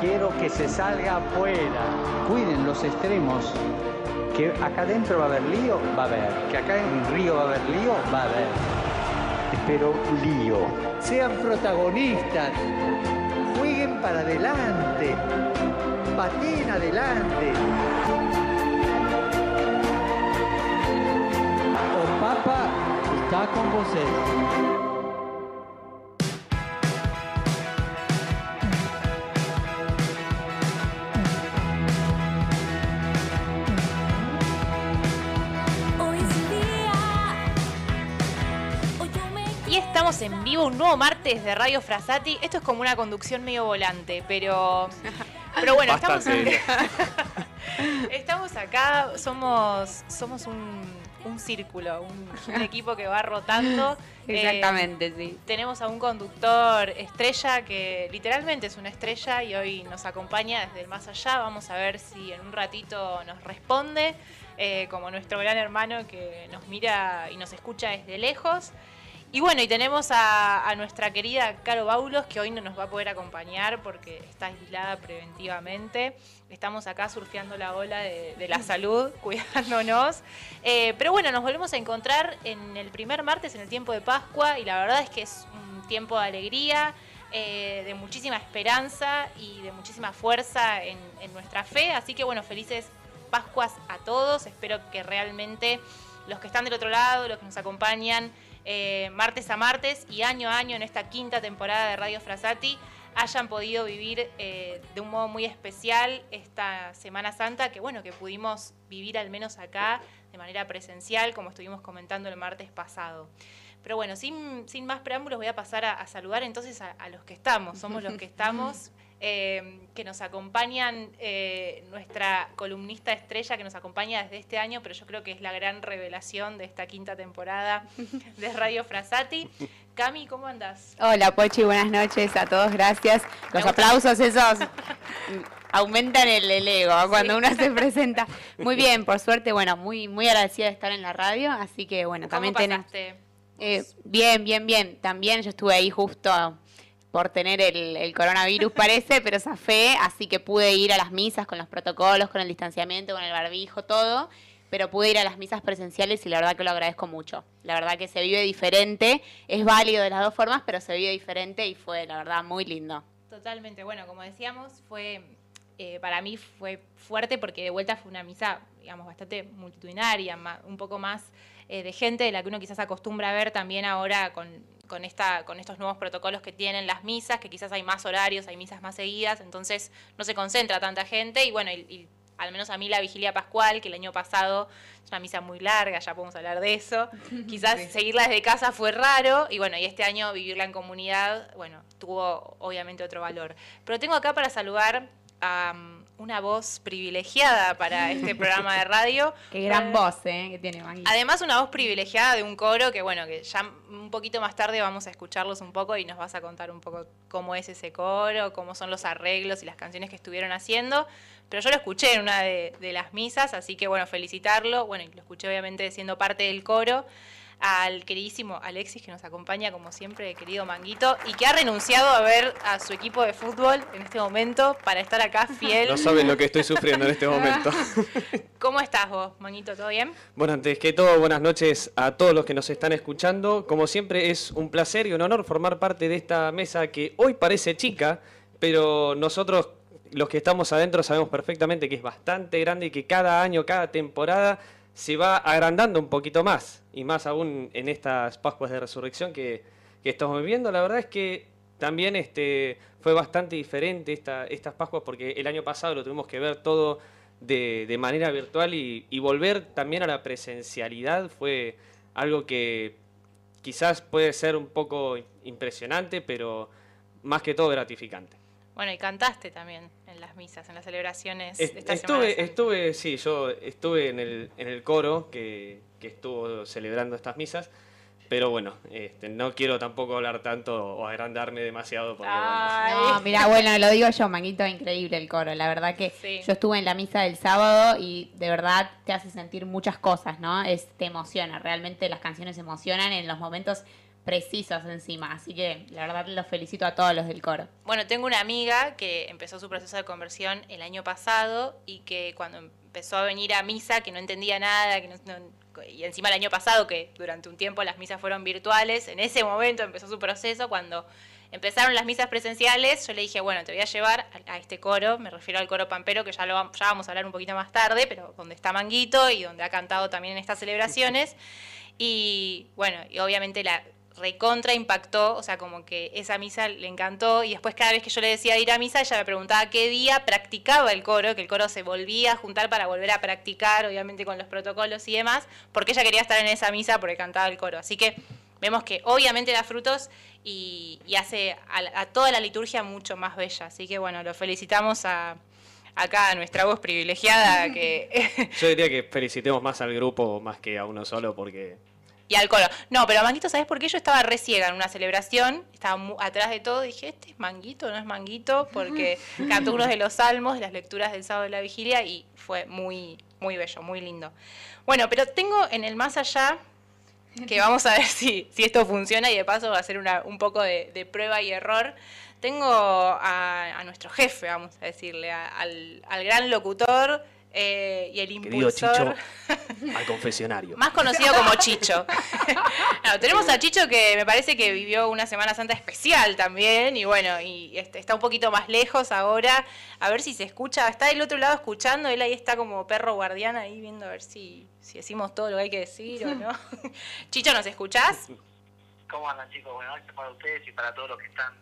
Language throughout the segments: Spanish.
Quiero que se salga afuera. Cuiden los extremos. Que acá adentro va a haber lío, va a haber. Que acá en Río va a haber lío, va a haber. Pero lío. Sean protagonistas. Jueguen para adelante. Pateen adelante. O Papa está con vocês. Un nuevo martes de Radio Frasati. Esto es como una conducción medio volante, pero. Pero bueno, estamos acá. estamos acá, somos, somos un, un círculo, un, un equipo que va rotando. Eh, Exactamente, sí. tenemos a un conductor estrella que literalmente es una estrella y hoy nos acompaña desde el más allá. Vamos a ver si en un ratito nos responde, eh, como nuestro gran hermano que nos mira y nos escucha desde lejos. Y bueno, y tenemos a, nuestra querida Caro Baulos, que hoy no nos va a poder acompañar porque está aislada preventivamente. Estamos acá surfeando la ola de, de la salud, cuidándonos. Eh, pero bueno, nos volvemos a encontrar en el primer martes, en el tiempo de Pascua, y la verdad es que es un tiempo de alegría, eh, de muchísima esperanza y de muchísima fuerza en, en nuestra fe. Así que bueno, felices Pascuas a todos. Espero que realmente los que están del otro lado, los que nos acompañan eh, martes a martes y año a año en esta quinta temporada de Radio Frasati hayan podido vivir eh, de un modo muy especial esta Semana Santa, que bueno, que pudimos vivir al menos acá de manera presencial, como estuvimos comentando el martes pasado. Pero bueno, sin, sin más preámbulos voy a pasar a, a saludar entonces a, a los que estamos, somos los que estamos, eh, que nos acompañan, eh, nuestra columnista estrella que nos acompaña desde este año, pero yo creo que es la gran revelación de esta quinta temporada de Radio Frasati. Cami, ¿cómo andás? Hola Pochi, buenas noches a todos, gracias. Los aplausos esos aumentan el, el ego cuando uno se presenta. Muy bien, por suerte, bueno, muy muy agradecida de estar en la radio, así que bueno, también ¿Cómo tenés... pasaste? Eh, bien, bien, bien. También yo estuve ahí justo por tener el, el coronavirus, parece, pero zafé, así que pude ir a las misas con los protocolos, con el distanciamiento, con el barbijo, todo. Pero pude ir a las misas presenciales y la verdad que lo agradezco mucho. La verdad que se vive diferente, es válido de las dos formas, pero se vive diferente y fue, la verdad, muy lindo. Totalmente, bueno, como decíamos, fue eh, para mí fue fuerte porque de vuelta fue una misa, digamos, bastante multitudinaria, un poco más eh, de gente de la que uno quizás acostumbra a ver también ahora con, con, esta, con estos nuevos protocolos que tienen las misas, que quizás hay más horarios, hay misas más seguidas, entonces no se concentra tanta gente y bueno, y, y al menos a mí la vigilia pascual, que el año pasado es una misa muy larga, ya podemos hablar de eso, quizás seguirla desde casa fue raro y bueno, y este año vivirla en comunidad, bueno, tuvo obviamente otro valor. Pero tengo acá para saludar a una voz privilegiada para este programa de radio. Qué gran voz, ¿eh? Que tiene Maggie. Además, una voz privilegiada de un coro que, bueno, que ya un poquito más tarde vamos a escucharlos un poco y nos vas a contar un poco cómo es ese coro, cómo son los arreglos y las canciones que estuvieron haciendo. Pero yo lo escuché en una de, de las misas, así que, bueno, felicitarlo. Bueno, y lo escuché obviamente siendo parte del coro. Al queridísimo Alexis, que nos acompaña como siempre, querido Manguito, y que ha renunciado a ver a su equipo de fútbol en este momento para estar acá fiel. No saben lo que estoy sufriendo en este momento. ¿Cómo estás vos, Manguito? ¿Todo bien? Bueno, antes que todo, buenas noches a todos los que nos están escuchando. Como siempre, es un placer y un honor formar parte de esta mesa que hoy parece chica, pero nosotros, los que estamos adentro, sabemos perfectamente que es bastante grande y que cada año, cada temporada, se va agrandando un poquito más. Y más aún en estas Pascuas de Resurrección que, que estamos viviendo. La verdad es que también este, fue bastante diferente esta, estas Pascuas porque el año pasado lo tuvimos que ver todo de, de manera virtual y, y volver también a la presencialidad fue algo que quizás puede ser un poco impresionante, pero más que todo gratificante. Bueno, y cantaste también en las misas, en las celebraciones Est- de esta estuve, Semana estuve, sí, yo estuve en el, en el coro que, que estuvo celebrando estas misas, pero bueno, este, no quiero tampoco hablar tanto o agrandarme demasiado porque bueno. No, mira, bueno, lo digo yo, Manguito, increíble el coro. La verdad que Sí. yo estuve en la misa del sábado y de verdad te hace sentir muchas cosas, ¿no? Es, te emociona, realmente las canciones emocionan en los momentos precisos encima. Así que la verdad los felicito a todos los del coro. Bueno, tengo una amiga que empezó su proceso de conversión el año pasado y que cuando empezó a venir a misa, que no entendía nada, que no- y encima el año pasado, que durante un tiempo las misas fueron virtuales, en ese momento empezó su proceso, cuando empezaron las misas presenciales, yo le dije, bueno, te voy a llevar a, este coro, me refiero al coro pampero, que ya, lo, ya vamos a hablar un poquito más tarde, pero donde está Manguito y donde ha cantado también en estas celebraciones. Y bueno, y obviamente la recontra impactó, o sea, como que esa misa le encantó y después cada vez que yo le decía de ir a misa, ella me preguntaba qué día practicaba el coro, que el coro se volvía a juntar para volver a practicar, obviamente con los protocolos y demás, porque ella quería estar en esa misa porque cantaba el coro. Así que vemos que obviamente da frutos y, hace a, a toda la liturgia mucho más bella. Así que bueno, lo felicitamos a acá a nuestra voz privilegiada que yo diría que felicitemos más al grupo más que a uno solo porque Y al coro. No, pero Manguito, ¿sabes por qué? Yo estaba re ciega en una celebración, estaba mu- atrás de todo, dije, ¿este es Manguito no es Manguito? Porque cantó unos de los salmos, de las lecturas del sábado de la vigilia, y fue muy, muy bello, muy lindo. Bueno, pero tengo en el más allá, que vamos a ver si, si esto funciona, y de paso va a ser una, un poco de, de prueba y error. Tengo a, a nuestro jefe, vamos a decirle, a- al, al gran locutor eh, y el querido impulsor. Chicho al confesionario. Más conocido como Chicho. No, tenemos a Chicho que me parece que vivió una Semana Santa especial también y bueno, y este, está un poquito más lejos ahora. A ver si se escucha. Está del otro lado escuchando, él ahí está como perro guardián ahí viendo a ver si, si decimos todo lo que hay que decir o no. Chicho, ¿nos escuchás? ¿Cómo andan chicos? Buenas noches para ustedes y para todos los que están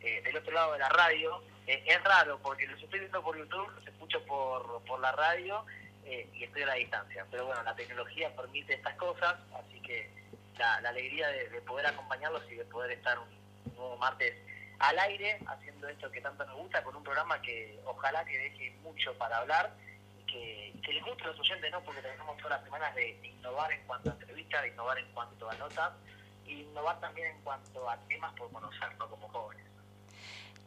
eh, del otro lado de la radio. Eh, es raro porque los estoy viendo por YouTube, los escucho por, por la radio eh, y estoy a la distancia. Pero bueno, la tecnología permite estas cosas, así que la, alegría de, de poder acompañarlos y de poder estar un, nuevo martes al aire haciendo esto que tanto nos gusta con un programa que ojalá que deje mucho para hablar y que, que les guste a los oyentes, ¿no? Porque tenemos todas las semanas de innovar en cuanto a entrevistas, de innovar en cuanto a notas y innovar también en cuanto a temas por conocer, ¿no? Como jóvenes.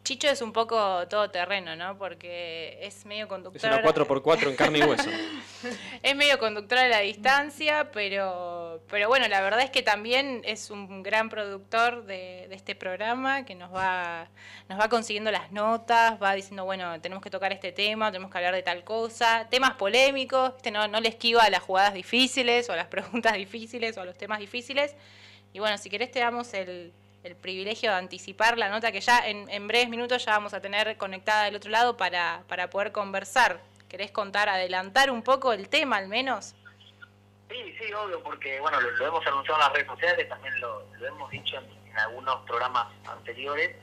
Chicho es un poco todoterreno, ¿no? Porque es medio Es conductor. una 4x4 en carne y hueso. Es medio conductor a la distancia, pero, pero bueno, la verdad es que también es un gran productor de, de este programa que nos va, nos va consiguiendo las notas, va diciendo, bueno, tenemos que tocar este tema, tenemos que hablar de tal cosa, temas polémicos, ¿viste? No, no le esquiva a las jugadas difíciles o a las preguntas difíciles o a los temas difíciles. Y bueno, si querés te damos el, el privilegio de anticipar la nota que ya en, breves minutos ya vamos a tener conectada del otro lado para, para poder conversar. ¿Querés contar, adelantar un poco el tema al menos? Sí, sí, obvio, porque bueno, lo, hemos anunciado en las redes sociales, también lo, hemos dicho en, en algunos programas anteriores,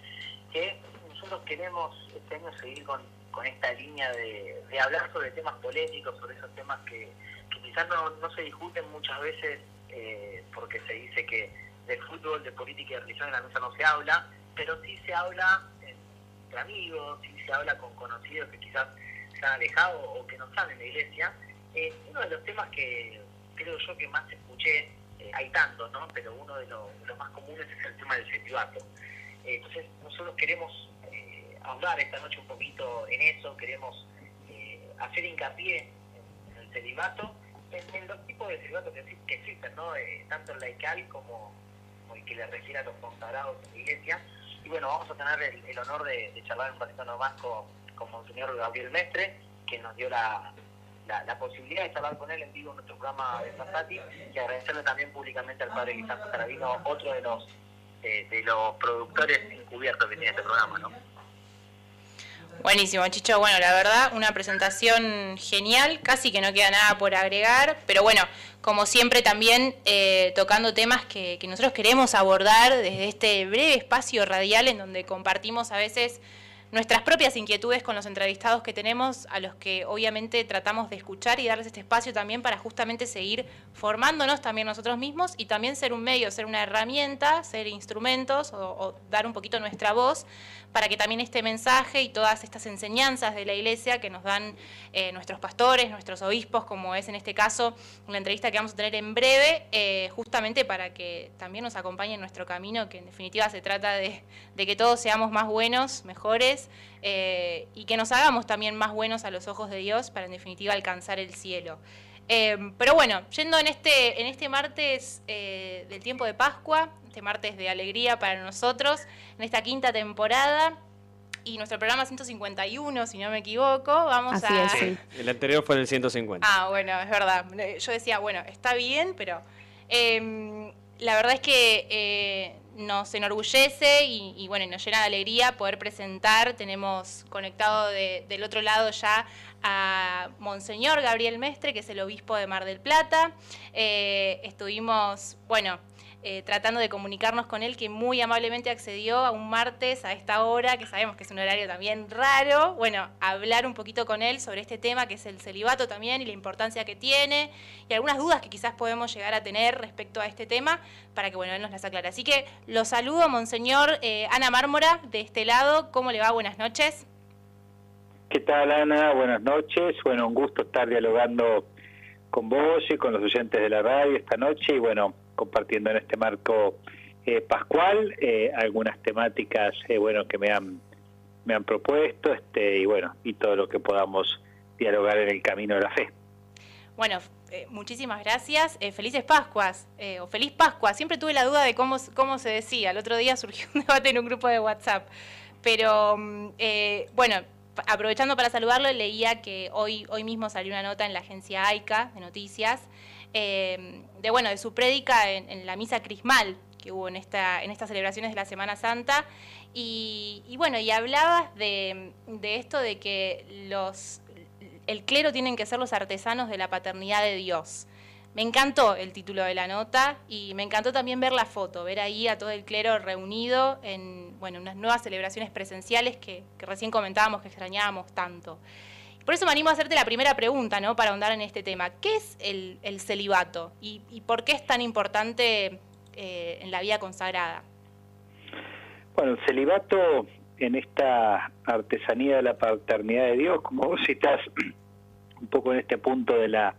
que nosotros queremos este año seguir con, con esta línea de, de hablar sobre temas polémicos, sobre esos temas que, que quizás no, no se discuten muchas veces eh, porque se dice que de fútbol, de política y religión en la mesa no se habla, pero sí se habla entre amigos, sí se habla con conocidos que quizás se han alejado o que no están en la iglesia. Eh, uno de los temas que creo yo que más escuché, eh, hay tantos, ¿no? Pero uno de, los- más comunes es el tema del celibato. Eh, entonces, nosotros queremos eh, hablar esta noche un poquito en eso, queremos hacer hincapié en, el celibato, en, los tipos de celibato que, que existen, ¿no? Eh, tanto el laical como, que le refiere a los consagrados en la iglesia. Y bueno, vamos a tener el, honor de, de charlar un ratito nomás con, con Monseñor Gabriel Mestre, que nos dio la, la, posibilidad de charlar con él en vivo en nuestro programa de Santati y agradecerle también públicamente al padre Guillermo Carabino, otro de los eh, de los productores encubiertos que tiene este programa, ¿no? Buenísimo, Chicho. Bueno, la verdad, una presentación genial, casi que no queda nada por agregar, pero bueno, como siempre también eh, tocando temas que, que nosotros queremos abordar desde este breve espacio radial en donde compartimos a veces nuestras propias inquietudes con los entrevistados que tenemos, a los que obviamente tratamos de escuchar y darles este espacio también para justamente seguir formándonos también nosotros mismos y también ser un medio, ser una herramienta, ser instrumentos o, dar un poquito nuestra voz para que también este mensaje y todas estas enseñanzas de la iglesia que nos dan eh, nuestros pastores, nuestros obispos, como es en este caso la entrevista que vamos a tener en breve, eh, justamente para que también nos acompañe en nuestro camino, que en definitiva se trata de que todos seamos más buenos, mejores eh, y que nos hagamos también más buenos a los ojos de Dios para en definitiva alcanzar el cielo. Eh, pero bueno, yendo en este, en este martes eh, del tiempo de Pascua, este martes de alegría para nosotros, en esta quinta temporada, y nuestro programa 151, si no me equivoco, vamos a... el anterior fue el 150. Ah, bueno, es verdad. Yo decía, bueno, está bien, pero la verdad es que nos enorgullece y, bueno, nos llena de alegría poder presentar. Tenemos conectado del otro lado ya a Monseñor Gabriel Mestre, que es el obispo de Mar del Plata. Eh, estuvimos, bueno, eh, tratando de comunicarnos con él, que muy amablemente accedió a un martes a esta hora, que sabemos que es un horario también raro, bueno, hablar un poquito con él sobre este tema, que es el celibato también y la importancia que tiene, y algunas dudas que quizás podemos llegar a tener respecto a este tema, para que, bueno, él nos las aclare. Así que lo saludo, Monseñor eh, Ana Mármora, de este lado, ¿cómo le va? Buenas noches. ¿Qué tal, Ana? Buenas noches. Bueno, un gusto estar dialogando con vos y con los oyentes de la radio esta noche y bueno, compartiendo en este marco eh, pascual eh, algunas temáticas eh, bueno que me han me han propuesto este y bueno y todo lo que podamos dialogar en el camino de la fe. Bueno, muchísimas gracias. felices Pascuas o feliz Pascua. Siempre tuve la duda de cómo, cómo se decía. El otro día surgió un debate en un grupo de WhatsApp. Pero mm, bueno, aprovechando para saludarlo, leía que hoy, hoy mismo salió una nota en la agencia AICA de noticias de, bueno, de su prédica en, la misa crismal que hubo en, esta, en estas celebraciones de la Semana Santa. Y, bueno, y hablabas de, esto de que los, el clero tienen que ser los artesanos de la paternidad de Dios. Me encantó el título de la nota y me encantó también ver la foto, ver ahí a todo el clero reunido en bueno, unas nuevas celebraciones presenciales que, que recién comentábamos que extrañábamos tanto. Por eso me animo a hacerte la primera pregunta, ¿no? Para ahondar en este tema. ¿Qué es el, celibato y, por qué es tan importante eh, en la vida consagrada? Bueno, el celibato en esta artesanía de la paternidad de Dios, como vos citás un poco en este punto de la,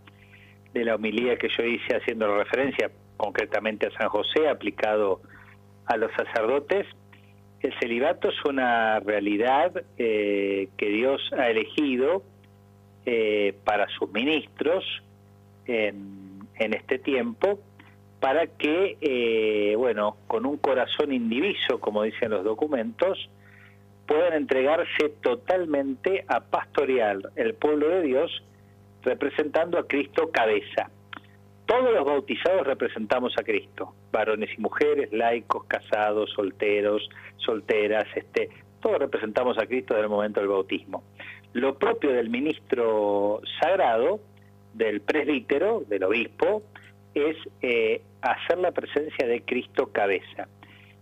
de la homilía que yo hice haciendo referencia concretamente a San José aplicado a los sacerdotes, el celibato es una realidad eh, que Dios ha elegido eh, para sus ministros en, este tiempo, para que, eh, bueno, con un corazón indiviso, como dicen los documentos, puedan entregarse totalmente a pastorear el pueblo de Dios, representando a Cristo cabeza. Todos los bautizados representamos a Cristo, varones y mujeres, laicos, casados, solteros, solteras, este, todos representamos a Cristo desde el momento del bautismo. Lo propio del ministro sagrado, del presbítero, del obispo, es eh, hacer la presencia de Cristo cabeza.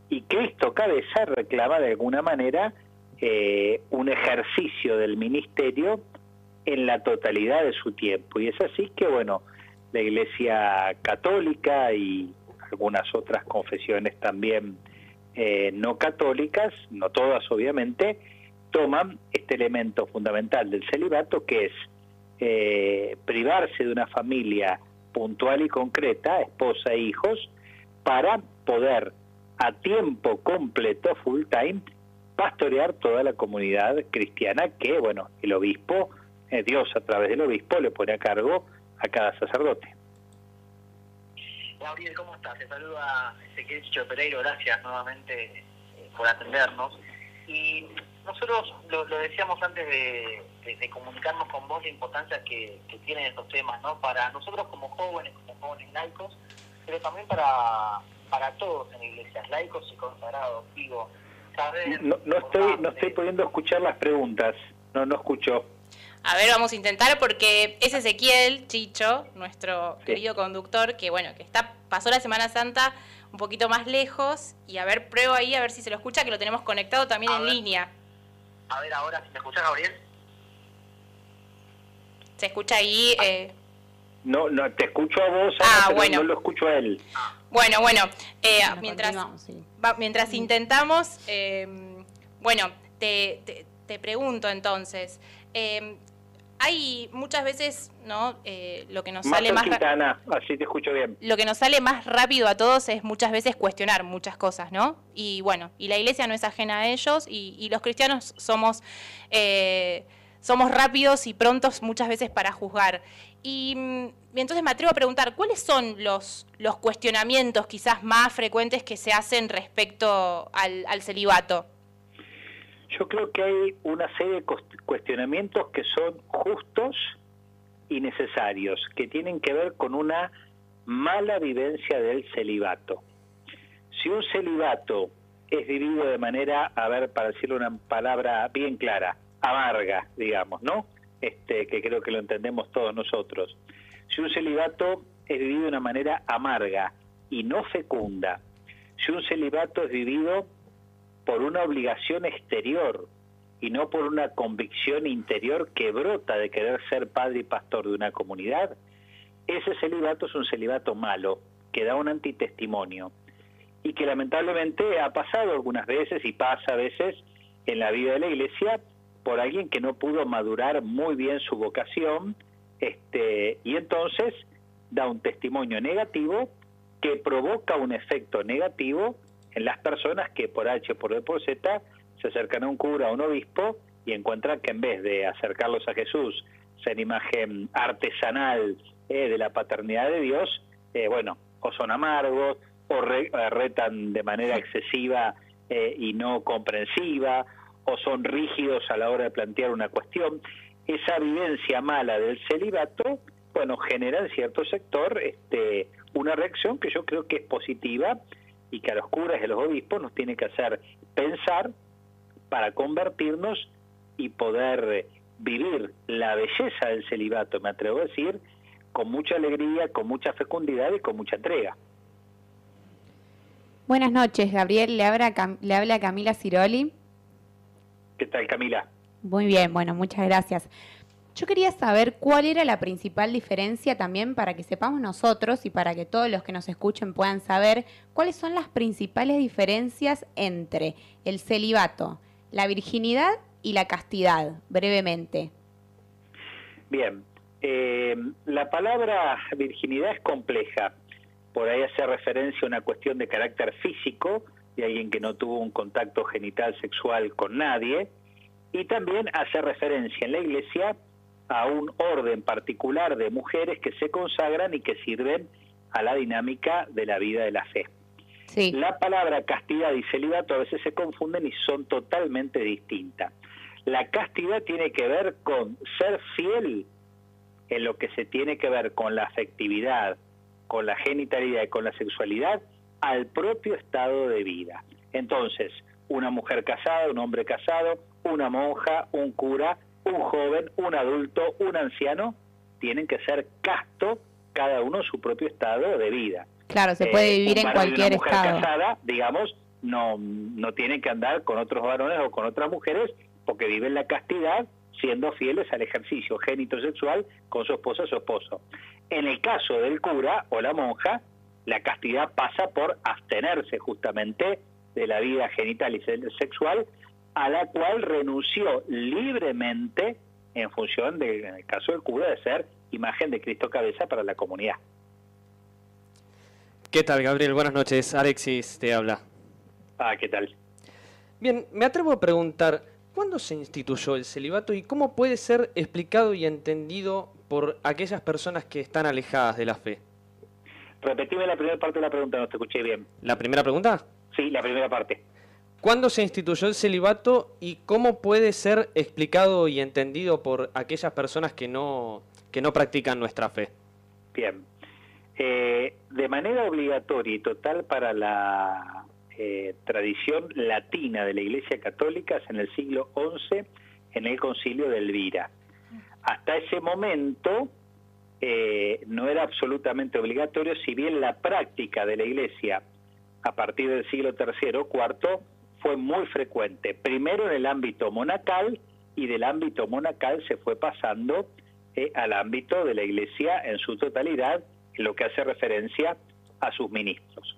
Y Cristo cabeza reclama de alguna manera eh, un ejercicio del ministerio en la totalidad de su tiempo. Y es así que, bueno, la Iglesia Católica y algunas otras confesiones también eh, no católicas, no todas obviamente, toman este elemento fundamental del celibato, que es eh, privarse de una familia puntual y concreta, esposa e hijos, para poder a tiempo completo, full time, pastorear toda la comunidad cristiana que, bueno, el obispo, eh, Dios a través del obispo le pone a cargo a cada sacerdote. Gabriel, ¿cómo estás? Te saluda Ezequiel Pereiro, gracias nuevamente eh, por atendernos. Y nosotros lo, decíamos antes de, comunicarnos con vos la importancia que, tienen estos temas, ¿no? Para nosotros como jóvenes, como jóvenes laicos, pero también para, para todos en iglesias, laicos y consagrados, digo, saber... No, no estoy, no estoy pudiendo escuchar las preguntas, no, no escucho. A ver, vamos a intentar porque es Ezequiel Chicho, nuestro querido conductor, que bueno, que está pasó la Semana Santa un poquito más lejos y a ver, pruebo ahí a ver si se lo escucha, que lo tenemos conectado también en línea. A ver ahora, si me escuchás, Gabriel. Se escucha ahí. Eh... No, no, te escucho a vos, Ah, pero bueno. no lo escucho a él. Bueno, bueno, eh, Bueno, mientras, continuamos, sí. va- mientras intentamos, eh, bueno, te, te- te pregunto entonces, eh, hay muchas veces, ¿no? Eh, lo que nos sale más... ra- cerquita, Ana, así te escucho bien. lo que nos sale más rápido a todos es muchas veces cuestionar muchas cosas, ¿no? Y bueno, y la iglesia no es ajena a ellos y, y los cristianos somos, eh, somos rápidos y prontos muchas veces para juzgar. Y, mm, y entonces me atrevo a preguntar, ¿cuáles son los, los cuestionamientos quizás más frecuentes que se hacen respecto al, al celibato? Yo creo que hay una serie de cuestionamientos que son justos y necesarios, que tienen que ver con una mala vivencia del celibato. Si un celibato es vivido de manera, a ver, para decirle una palabra bien clara, amarga, digamos, ¿no? Este, que creo que lo entendemos todos nosotros. Si un celibato es vivido de una manera amarga y no fecunda, si un celibato es vivido por una obligación exterior y no por una convicción interior que brota de querer ser padre y pastor de una comunidad, ese celibato es un celibato malo, que da un antitestimonio y que lamentablemente ha pasado algunas veces y pasa a veces en la vida de la iglesia por alguien que no pudo madurar muy bien su vocación este, y entonces da un testimonio negativo que provoca un efecto negativo en las personas que por H, por B, por Z se acercan a un cura, a un obispo y encuentran que en vez de acercarlos a Jesús, ser imagen artesanal eh, de la paternidad de Dios, eh, bueno, o son amargos, o re- eh, retan de manera excesiva y no comprensiva, o son rígidos a la hora de plantear una cuestión. Esa vivencia mala del celibato, bueno, genera en cierto sector este, una reacción que yo creo que es positiva y que a los curas y a los obispos nos tiene que hacer pensar para convertirnos y poder vivir la belleza del celibato, me atrevo a decir, con mucha alegría, con mucha fecundidad y con mucha entrega. Buenas noches, Gabriel. Le habla, Cam- le habla Camila Ciroli. ¿Qué tal, Camila? Muy bien, bueno, muchas gracias. Yo quería saber cuál era la principal diferencia también para que sepamos nosotros y para que todos los que nos escuchen puedan saber cuáles son las principales diferencias entre el celibato, la virginidad y la castidad, brevemente. Bien, eh, la palabra virginidad es compleja. Por ahí hace referencia a una cuestión de carácter físico, de alguien que no tuvo un contacto genital sexual con nadie, y también hace referencia en la iglesia a un orden particular de mujeres que se consagran y que sirven a la dinámica de la vida de la fe. Sí, La palabra castidad y celibato a veces se confunden y son totalmente distintas. La castidad tiene que ver con ser fiel en lo que se tiene que ver con la afectividad, con la genitalidad y con la sexualidad al propio estado de vida. Entonces, una mujer casada, un hombre casado, una monja, un cura, un joven, un adulto, un anciano, tienen que ser casto cada uno su propio estado de vida. claro, se puede Eh, vivir en varón y una cualquier mujer estado. casada, digamos, no, no tienen que andar con otros varones o con otras mujeres porque viven la castidad siendo fieles al ejercicio génito sexual con su esposa o su esposo. En el caso del cura o la monja, la castidad pasa por abstenerse justamente de la vida genital y se- sexual a la cual renunció libremente en función de, en el caso del cura, de ser imagen de Cristo cabeza para la comunidad. ¿Qué tal, Gabriel? Buenas noches. Alexis te habla. Ah, ¿qué tal? Bien, me atrevo a preguntar, ¿cuándo se instituyó el celibato y cómo puede ser explicado y entendido por aquellas personas que están alejadas de la fe? Repetime la primera parte de la pregunta, no te escuché bien. La primera pregunta, Sí, la primera parte. ¿Cuándo se instituyó el celibato y cómo puede ser explicado y entendido por aquellas personas que no, que no practican nuestra fe? Bien. Eh, de manera obligatoria y total para la eh, tradición latina de la Iglesia Católica es en el siglo XI en el concilio de Elvira. Hasta ese momento eh, no era absolutamente obligatorio, si bien la práctica de la Iglesia a partir del siglo III o IV fue muy frecuente, primero en el ámbito monacal y del ámbito monacal se fue pasando eh, al ámbito de la iglesia en su totalidad, en lo que hace referencia a sus ministros.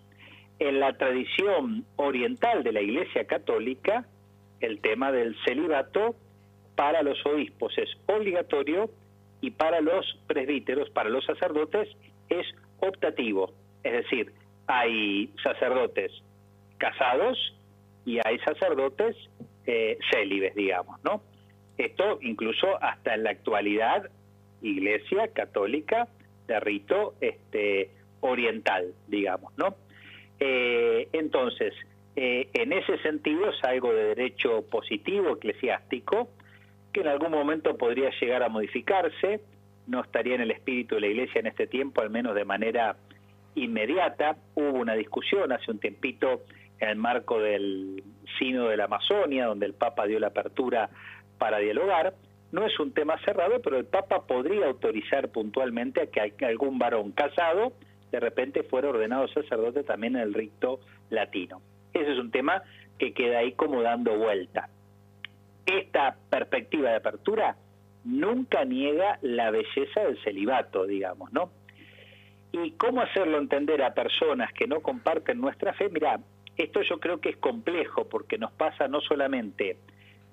En la tradición oriental de la iglesia católica, el tema del celibato para los obispos es obligatorio y para los presbíteros, para los sacerdotes, es optativo. Es decir, hay sacerdotes casados y hay sacerdotes eh, célibes, digamos, ¿no? Esto incluso hasta en la actualidad, iglesia católica de rito este, oriental, digamos, ¿no? Eh, entonces, eh, en ese sentido es algo de derecho positivo eclesiástico, que en algún momento podría llegar a modificarse, no estaría en el espíritu de la Iglesia en este tiempo, al menos de manera inmediata. Hubo una discusión hace un tiempito en el marco del Sino de la Amazonia, donde el Papa dio la apertura para dialogar. No es un tema cerrado, pero el Papa podría autorizar puntualmente a que algún varón casado de repente fuera ordenado sacerdote también en el rito latino. Ese es un tema que queda ahí como dando vuelta. Esta perspectiva de apertura nunca niega la belleza del celibato, digamos, ¿no? ¿Y cómo hacerlo entender a personas que no comparten nuestra fe? Mira, esto yo creo que es complejo porque nos pasa no solamente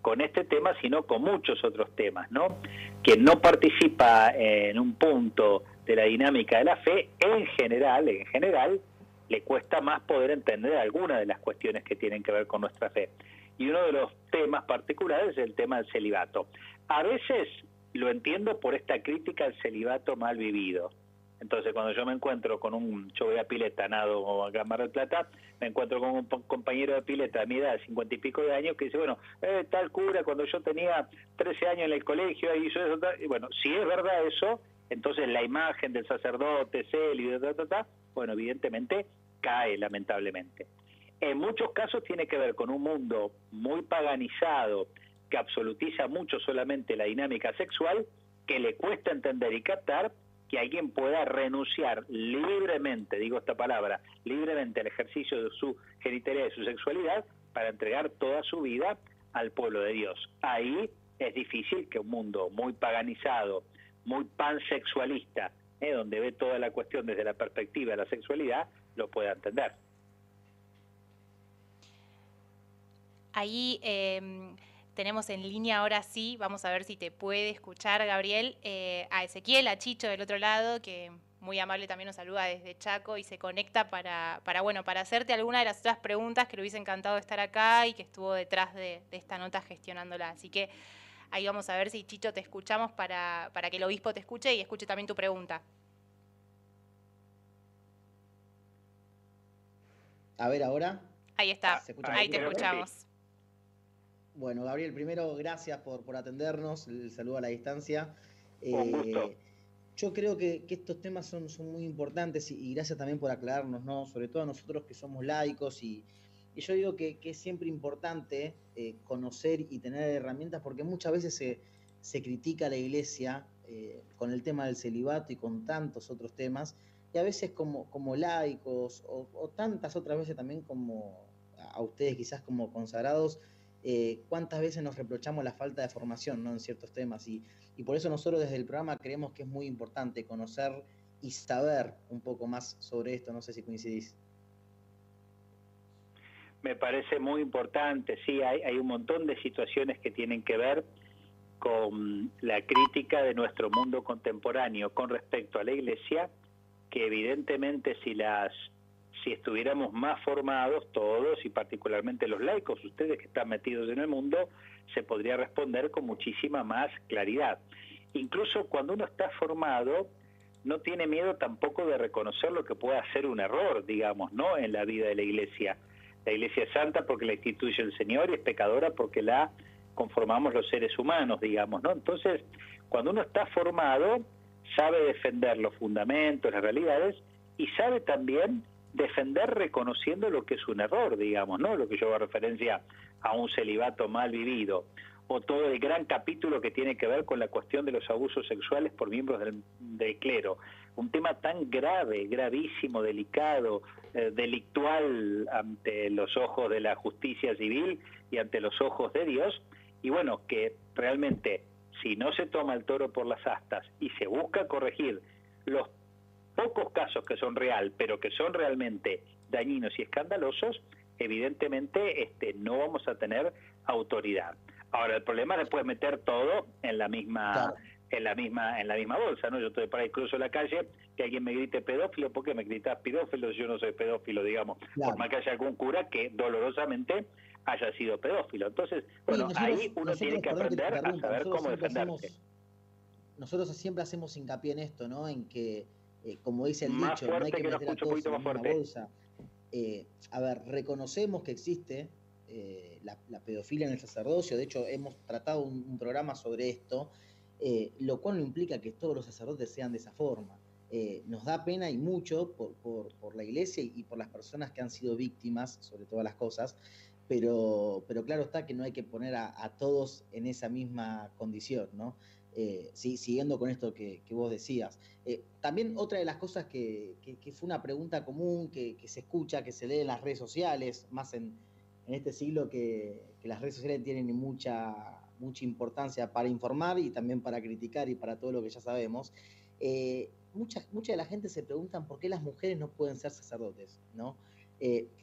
con este tema, sino con muchos otros temas, ¿no? Quien no participa en un punto de la dinámica de la fe, en general, en general, le cuesta más poder entender algunas de las cuestiones que tienen que ver con nuestra fe. Y uno de los temas particulares es el tema del celibato. A veces lo entiendo por esta crítica al celibato mal vivido. Entonces, cuando yo me encuentro con un, yo voy a pileta, nado o a Gran Mar del Plata, me encuentro con un compañero de pileta de mi edad, cincuenta y pico de años, que dice, bueno, eh, tal cura, cuando yo tenía 13 años en el colegio, hizo eso, y bueno, si es verdad eso, entonces la imagen del sacerdote, célibe, bueno, evidentemente cae lamentablemente. En muchos casos tiene que ver con un mundo muy paganizado, que absolutiza mucho solamente la dinámica sexual, que le cuesta entender y captar que alguien pueda renunciar libremente, digo esta palabra, libremente al ejercicio de su genitalidad de su sexualidad para entregar toda su vida al pueblo de Dios. Ahí es difícil que un mundo muy paganizado, muy pansexualista, eh, donde ve toda la cuestión desde la perspectiva de la sexualidad, lo pueda entender. Ahí em, tenemos en línea ahora sí, vamos a ver si te puede escuchar Gabriel, eh, a Ezequiel, a Chicho del otro lado, que muy amable también nos saluda desde Chaco y se conecta para, para, bueno, para hacerte alguna de las otras preguntas que le hubiese encantado estar acá y que estuvo detrás de, de esta nota gestionándola. Así que ahí vamos a ver si Chicho te escuchamos para, para que el obispo te escuche y escuche también tu pregunta. A ver ahora. Ahí está, ahí te escuchamos. Bueno, Gabriel, primero gracias por, por atendernos, el saludo a la distancia. Eh, yo creo que, estos temas son, son muy importantes y, gracias también por aclararnos, ¿no? Sobre todo a nosotros que somos laicos y, yo digo que, es siempre importante eh, conocer y tener herramientas porque muchas veces se, se critica a la iglesia eh, con el tema del celibato y con tantos otros temas y a veces como, como laicos o, tantas otras veces también como a ustedes quizás como consagrados, eh, cuántas veces nos reprochamos la falta de formación ¿no? en ciertos temas y, y, por eso nosotros desde el programa creemos que es muy importante conocer y saber un poco más sobre esto, no sé si coincidís. Me parece muy importante, sí, hay, hay un montón de situaciones que tienen que ver con la crítica de nuestro mundo contemporáneo con respecto a la iglesia que evidentemente si las si estuviéramos más formados todos y particularmente los laicos, ustedes que están metidos en el mundo, se podría responder con muchísima más claridad. Incluso cuando uno está formado, no tiene miedo tampoco de reconocer lo que pueda ser un error, digamos, ¿no? En la vida de la iglesia. La iglesia es santa porque la instituye el Señor y es pecadora porque la conformamos los seres humanos, digamos, ¿no? Entonces, cuando uno está formado, sabe defender los fundamentos, las realidades, y sabe también defender reconociendo lo que es un error, digamos, ¿no? Lo que yo hago referencia a un celibato mal vivido, o todo el gran capítulo que tiene que ver con la cuestión de los abusos sexuales por miembros del, clero. Un tema tan grave, gravísimo, delicado, eh, delictual ante los ojos de la justicia civil y ante los ojos de Dios, y bueno, que realmente si no se toma el toro por las astas y se busca corregir los pocos casos que son real, pero que son realmente dañinos y escandalosos, evidentemente este, no vamos a tener autoridad. Ahora, el problema es después meter todo en la misma en la misma en la misma bolsa, ¿no? Yo estoy por ahí cruzo la calle, que alguien me grite pedófilo, ¿por qué me gritas pedófilo? Yo no soy pedófilo, digamos, por más que haya algún cura que dolorosamente haya sido pedófilo. Entonces, bueno, ahí uno tiene que aprender a saber cómo defenderse. nosotros siempre hacemos hincapié en esto, ¿no? En que, eh, como dice el dicho, no hay que, meter a todos en misma bolsa. Eh, a ver, reconocemos que existe eh, la, pedofilia en el sacerdocio, de hecho hemos tratado un, programa sobre esto, lo cual no implica que todos los sacerdotes sean de esa forma. nos da pena y mucho por, la iglesia y, por las personas que han sido víctimas, sobre todas las cosas, pero, pero claro está que no hay que poner a, a todos en esa misma condición, ¿no? Eh, siguiendo con esto que, vos decías. Eh, también otra de las cosas que, fue una pregunta común, que, se escucha, que se lee en las redes sociales, más en, este siglo que, las redes sociales tienen mucha, mucha importancia para informar y también para criticar y para todo lo que ya sabemos. Eh, mucha, mucha de la gente se preguntan por qué las mujeres no pueden ser sacerdotes, ¿no?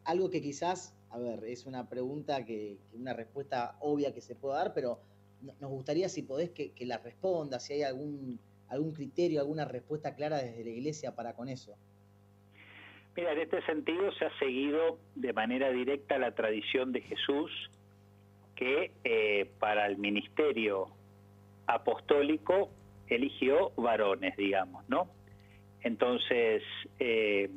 algo que quizás, a ver, es una pregunta que, una respuesta obvia que se puede dar, pero nos gustaría si podés que, la responda, si hay algún, algún criterio, alguna respuesta clara desde la iglesia para con eso. Mira, en este sentido se ha seguido de manera directa la tradición de Jesús que eh, para el ministerio apostólico eligió varones, digamos, ¿no? Entonces, eh,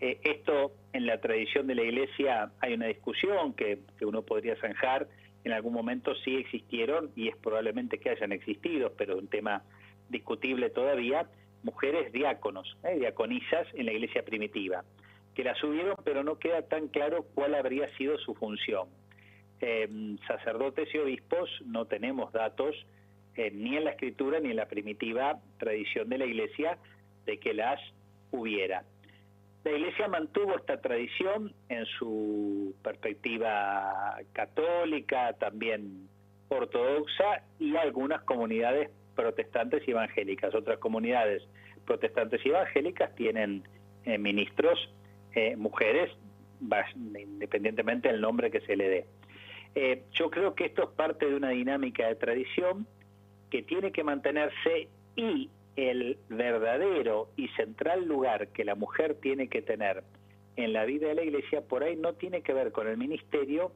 eh, esto en la tradición de la iglesia hay una discusión que, que uno podría zanjar en algún momento sí existieron y es probablemente que hayan existido, pero un tema discutible todavía, mujeres diáconos, ¿eh? diaconisas en la iglesia primitiva, que las subieron pero no queda tan claro cuál habría sido su función. Em, sacerdotes y obispos no tenemos datos eh, ni en la escritura ni en la primitiva tradición de la iglesia de que las hubiera. La Iglesia mantuvo esta tradición en su perspectiva católica, también ortodoxa y algunas comunidades protestantes y evangélicas. Otras comunidades protestantes y evangélicas tienen eh, ministros eh, mujeres, independientemente del nombre que se le dé. Eh, yo creo que esto es parte de una dinámica de tradición que tiene que mantenerse y el verdadero y central lugar que la mujer tiene que tener en la vida de la iglesia por ahí no tiene que ver con el ministerio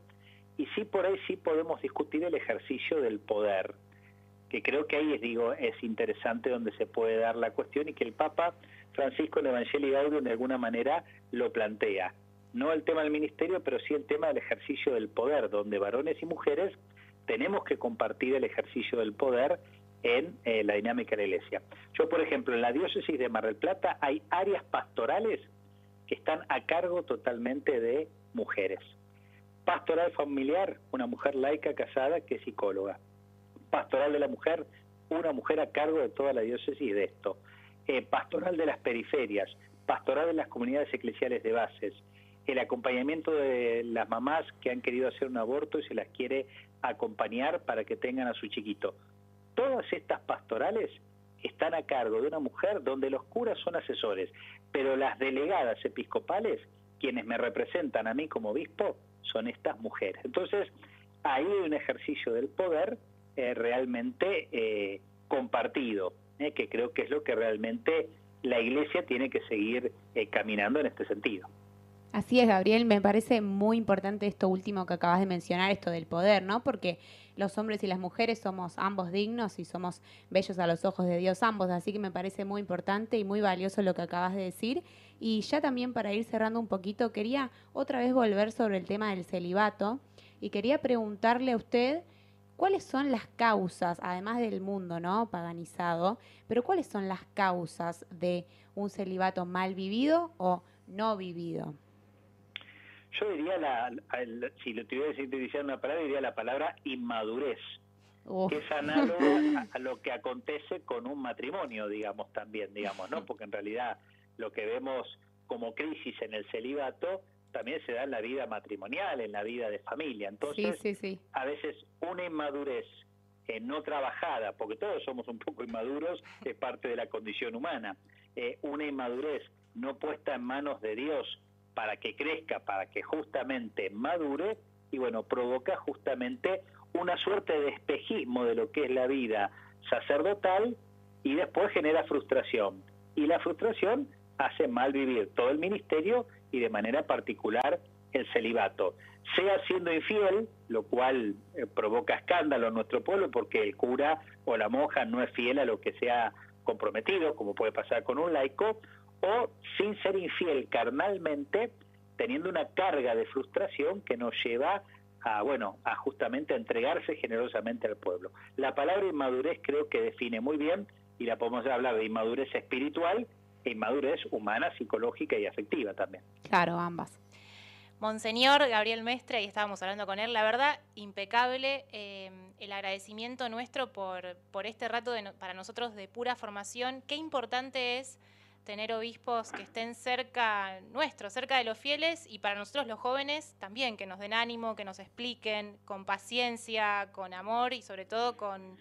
y sí por ahí sí podemos discutir el ejercicio del poder que creo que ahí es digo es interesante donde se puede dar la cuestión y que el Papa Francisco en Evangelio Gaudium de alguna manera lo plantea. No el tema del ministerio pero sí el tema del ejercicio del poder donde varones y mujeres tenemos que compartir el ejercicio del poder en eh, la dinámica de la iglesia. Yo, por ejemplo, en la diócesis de Mar del Plata hay áreas pastorales que están a cargo totalmente de mujeres. Pastoral familiar, una mujer laica casada que es psicóloga. Pastoral de la mujer, una mujer a cargo de toda la diócesis de esto. Eh, pastoral de las periferias, pastoral de las comunidades eclesiales de bases, el acompañamiento de las mamás que han querido hacer un aborto y se las quiere acompañar para que tengan a su chiquito todas estas pastorales están a cargo de una mujer donde los curas son asesores, pero las delegadas episcopales, quienes me representan a mí como obispo, son estas mujeres. Entonces, ahí hay un ejercicio del poder eh, realmente eh, compartido, eh, que creo que es lo que realmente la Iglesia tiene que seguir caminando en este sentido. Así es, Gabriel, me parece muy importante esto último que acabas de mencionar, esto del poder, ¿no? Porque los hombres y las mujeres somos ambos dignos y somos bellos a los ojos de Dios ambos, así que me parece muy importante y muy valioso lo que acabas de decir. Y ya también para ir cerrando un poquito, quería otra vez volver sobre el tema del celibato y quería preguntarle a usted cuáles son las causas, además del mundo, ¿no? Paganizado, pero cuáles son las causas de un celibato mal vivido o no vivido. Yo diría, la, si lo tuviera que sintetizar una palabra, diría la palabra inmadurez, que es análogo a, lo que acontece con un matrimonio, digamos, también, digamos, ¿no? Porque en realidad lo que vemos como crisis en el celibato, también se da en la vida matrimonial, en la vida de familia. Entonces, a veces una inmadurez eh, no trabajada, porque todos somos un poco inmaduros, es parte de la condición humana, eh, una inmadurez no puesta en manos de Dios para que crezca, para que justamente madure, y bueno, provoca justamente una suerte de espejismo de lo que es la vida sacerdotal y después genera frustración. Y la frustración hace mal vivir todo el ministerio y de manera particular el celibato. Sea siendo infiel, lo cual eh, provoca escándalo en nuestro pueblo porque el cura o la monja no es fiel a lo que se ha comprometido, como puede pasar con un laico, o sin ser infiel carnalmente, teniendo una carga de frustración que nos lleva a, bueno, a justamente entregarse generosamente al pueblo. La palabra inmadurez creo que define muy bien, y la podemos hablar de inmadurez espiritual e inmadurez humana, psicológica y afectiva también. Claro, ambas. Monseñor Gabriel Mestre, y estábamos hablando con él, la verdad, impecable eh, el agradecimiento nuestro por, por este rato para nosotros de pura formación. Qué importante es tener obispos que estén cerca nuestro, cerca de los fieles y para nosotros los jóvenes también, que nos den ánimo, que nos expliquen con paciencia, con amor y sobre todo con,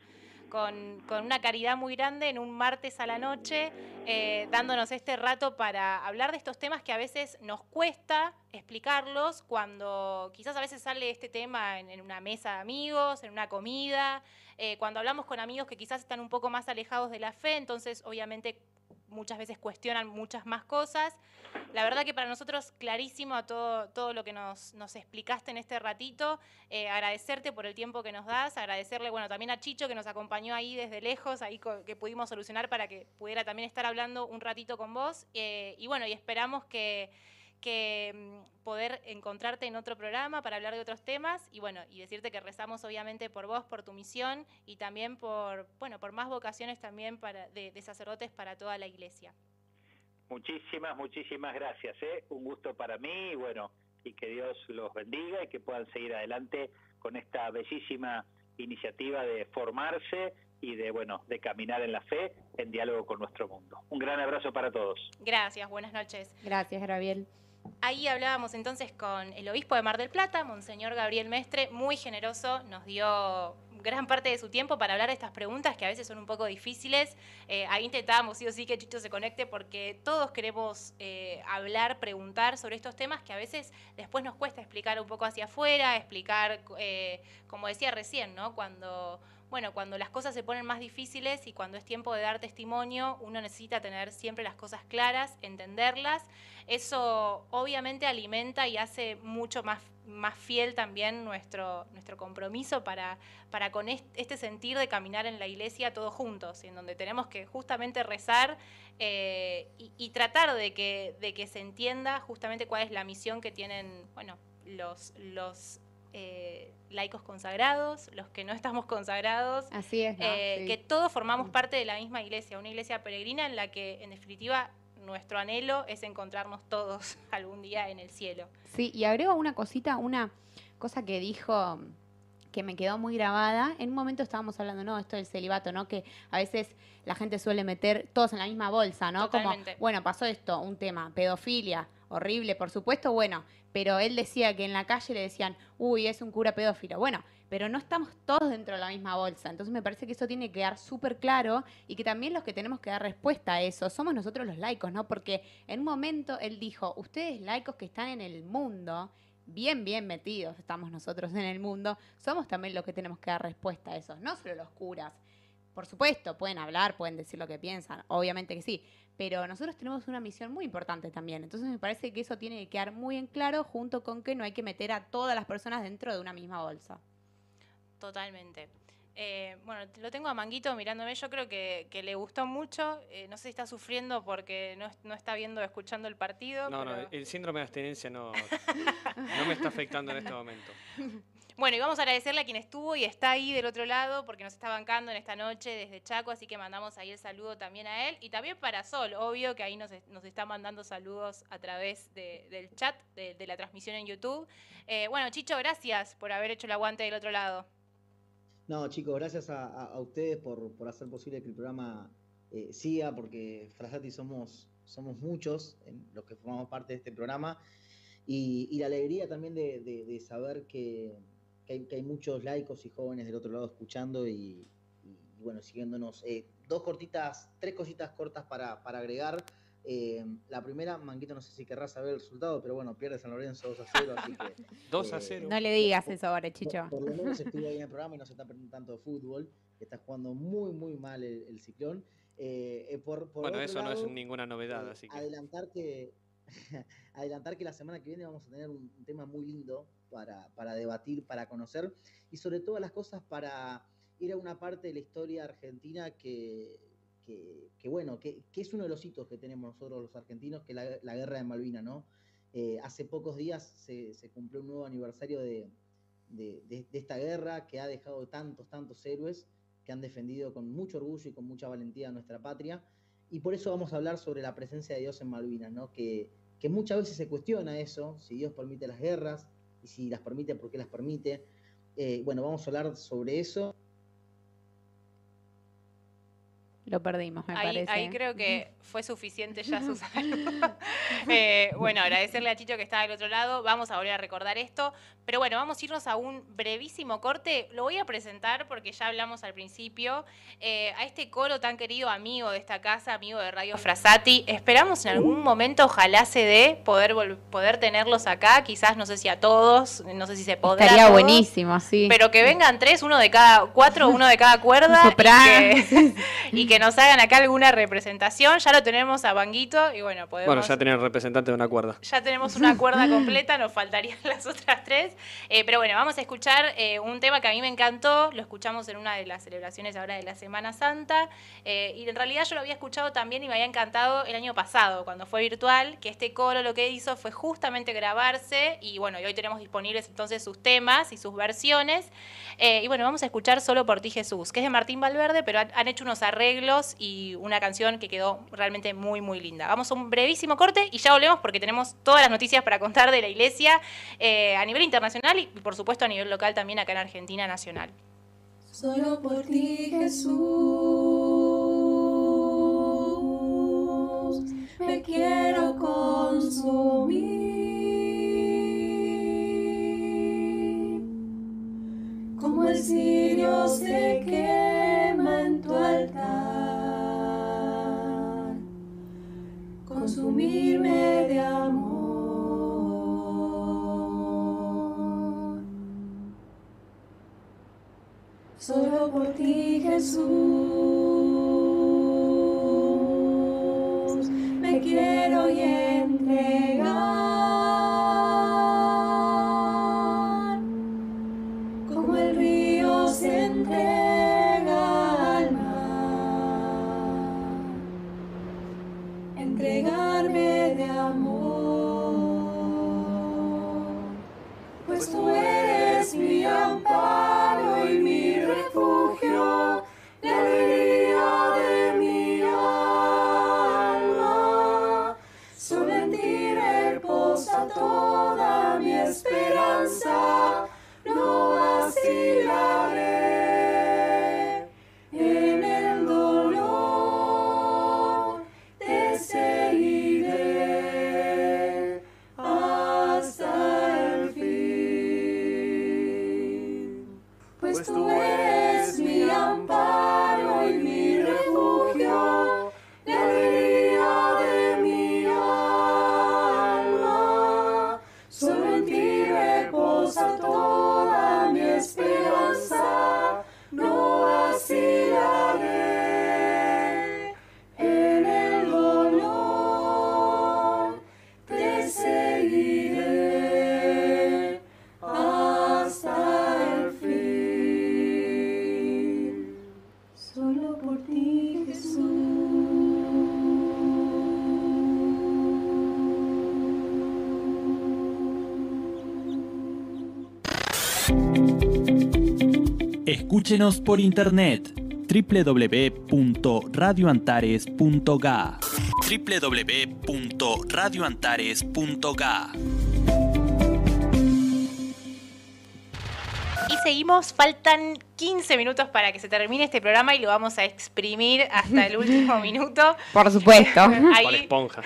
con, una caridad muy grande en un martes a la noche, eh, dándonos este rato para hablar de estos temas que a veces nos cuesta explicarlos cuando quizás a veces sale este tema en, una mesa de amigos, en una comida, eh, cuando hablamos con amigos que quizás están un poco más alejados de la fe, entonces obviamente muchas veces cuestionan muchas más cosas. La verdad que para nosotros clarísimo a todo, todo lo que nos, nos explicaste en este ratito, eh, agradecerte por el tiempo que nos das, agradecerle bueno también a Chicho que nos acompañó ahí desde lejos, ahí que pudimos solucionar para que pudiera también estar hablando un ratito con vos. Eh, y bueno, y esperamos que que mm, poder encontrarte en otro programa para hablar de otros temas y bueno, y decirte que rezamos obviamente por vos, por tu misión y también por, bueno, por más vocaciones también para, de, sacerdotes para toda la iglesia. Muchísimas, muchísimas gracias, ¿eh? un gusto para mí y bueno, y que Dios los bendiga y que puedan seguir adelante con esta bellísima iniciativa de formarse y de bueno, de caminar en la fe en diálogo con nuestro mundo. Un gran abrazo para todos. Gracias, buenas noches. Gracias, Gabriel. Ahí hablábamos entonces con el obispo de Mar del Plata, Monseñor Gabriel Mestre, muy generoso, nos dio gran parte de su tiempo para hablar de estas preguntas que a veces son un poco difíciles. Eh, ahí intentábamos sí o sí que Chicho se conecte porque todos queremos eh, hablar, preguntar sobre estos temas que a veces después nos cuesta explicar un poco hacia afuera, explicar, eh, como decía recién, ¿no? Cuando bueno, cuando las cosas se ponen más difíciles y cuando es tiempo de dar testimonio, uno necesita tener siempre las cosas claras, entenderlas. Eso obviamente alimenta y hace mucho más, más fiel también nuestro, nuestro compromiso para, para con este sentir de caminar en la iglesia todos juntos, en donde tenemos que justamente rezar eh, y, tratar de que, de que se entienda justamente cuál es la misión que tienen, bueno, los, los eh, laicos consagrados, los que no estamos consagrados. Así es. Eh, que todos formamos parte de la misma iglesia, una iglesia peregrina en la que, en definitiva, nuestro anhelo es encontrarnos todos algún día en el cielo. Sí, y agrego una cosita, una cosa que dijo que me quedó muy grabada. En un momento estábamos hablando, ¿no? Esto del celibato, ¿no? Que a veces la gente suele meter todos en la misma bolsa, ¿no? Como, bueno, pasó esto, un tema, pedofilia, horrible, por supuesto, bueno, pero él decía que en la calle le decían, uy, es un cura pedófilo. Bueno, pero no estamos todos dentro de la misma bolsa. Entonces me parece que eso tiene que quedar súper claro y que también los que tenemos que dar respuesta a eso somos nosotros los laicos, ¿no? Porque en un momento él dijo, ustedes laicos que están en el mundo, bien, bien metidos estamos nosotros en el mundo, somos también los que tenemos que dar respuesta a eso, no solo los curas. Por supuesto, pueden hablar, pueden decir lo que piensan, obviamente que sí, pero nosotros tenemos una misión muy importante también. Entonces me parece que eso tiene que quedar muy en claro junto con que no hay que meter a todas las personas dentro de una misma bolsa. Totalmente. Eh, bueno, lo tengo a Manguito mirándome, yo creo que, le gustó mucho, eh, no sé si está sufriendo porque no, está viendo, escuchando el partido. No, no, el síndrome de abstenencia no, no me está afectando en este momento. Bueno, y vamos a agradecerle a quien estuvo y está ahí del otro lado porque nos está bancando en esta noche desde Chaco, así que mandamos ahí el saludo también a él y también para Sol, obvio que ahí nos, está mandando saludos a través del chat, de, la transmisión en YouTube. Eh, bueno, Chicho, gracias por haber hecho el aguante del otro lado. No, chicos, gracias a, ustedes por, hacer posible que el programa eh, siga, porque Frasati somos somos muchos en los que formamos parte de este programa y, la alegría también de, saber que, hay, muchos laicos y jóvenes del otro lado escuchando y, bueno, siguiéndonos. Eh, dos cortitas, tres cositas cortas para, agregar. Eh, la primera, Manguito, no sé si querrás saber el resultado, pero bueno, pierde San Lorenzo 2 a 0, así que... 2 a 0. Eh, no le digas eso ahora, Chicho. Por, lo menos estuvo ahí en el programa y no se está perdiendo tanto de fútbol, está jugando muy, muy mal el, ciclón. bueno, eso no es ninguna novedad, así que... Adelantar que adelantar que la semana que viene vamos a tener un, tema muy lindo para, debatir, para conocer y sobre todo las cosas para ir a una parte de la historia argentina que, bueno, que, es uno de los hitos que tenemos nosotros los argentinos, que es la, guerra de Malvinas, ¿no? Eh, hace pocos días se, cumplió un nuevo aniversario de, de, esta guerra que ha dejado tantos, tantos héroes que han defendido con mucho orgullo y con mucha valentía a nuestra patria y por eso vamos a hablar sobre la presencia de Dios en Malvinas, ¿no? que, muchas veces se cuestiona eso, si Dios permite las guerras, y si las permite, ¿por qué las permite? Eh, bueno, vamos a hablar sobre eso. Lo perdimos, me ahí, parece. Ahí creo que fue suficiente ya su eh, bueno, agradecerle a Chicho que está del otro lado. Vamos a volver a recordar esto. Pero bueno, vamos a irnos a un brevísimo corte. Lo voy a presentar porque ya hablamos al principio. Eh, a este coro tan querido, amigo de esta casa, amigo de Radio Frasati. Esperamos en algún momento, ojalá se dé, poder, poder tenerlos acá. Quizás, no sé si a todos, no sé si se podrá. Estaría buenísimo, sí. Pero que vengan tres, uno de cada, cuatro, uno de cada cuerda. y, que, nos hagan acá alguna representación. Ya lo tenemos a Banguito y bueno, podemos... Bueno, ya tenemos representante de una cuerda. Ya tenemos una cuerda completa, nos faltarían las otras tres. Eh, pero bueno, vamos a escuchar eh, un tema que a mí me encantó, lo escuchamos en una de las celebraciones ahora de la Semana Santa, eh, y en realidad yo lo había escuchado también y me había encantado el año pasado, cuando fue virtual, que este coro lo que hizo fue justamente grabarse, y bueno, y hoy tenemos disponibles entonces sus temas y sus versiones. y bueno, vamos a escuchar Solo por ti Jesús, que es de Martín Valverde, pero han, han hecho unos arreglos y una canción que quedó realmente muy, muy linda. Vamos a un brevísimo corte y ya volvemos porque tenemos todas las noticias para contar de la iglesia a nivel internacional nacional y por supuesto a nivel local también acá en Argentina nacional. Solo por ti Jesús me quiero consumir como el solo por ti Jesús. Escúchenos por internet www.radioantares.ga www.radioantares.ga seguimos, faltan 15 minutos para que se termine este programa y lo vamos a exprimir hasta el último minuto. Por supuesto. Por esponja.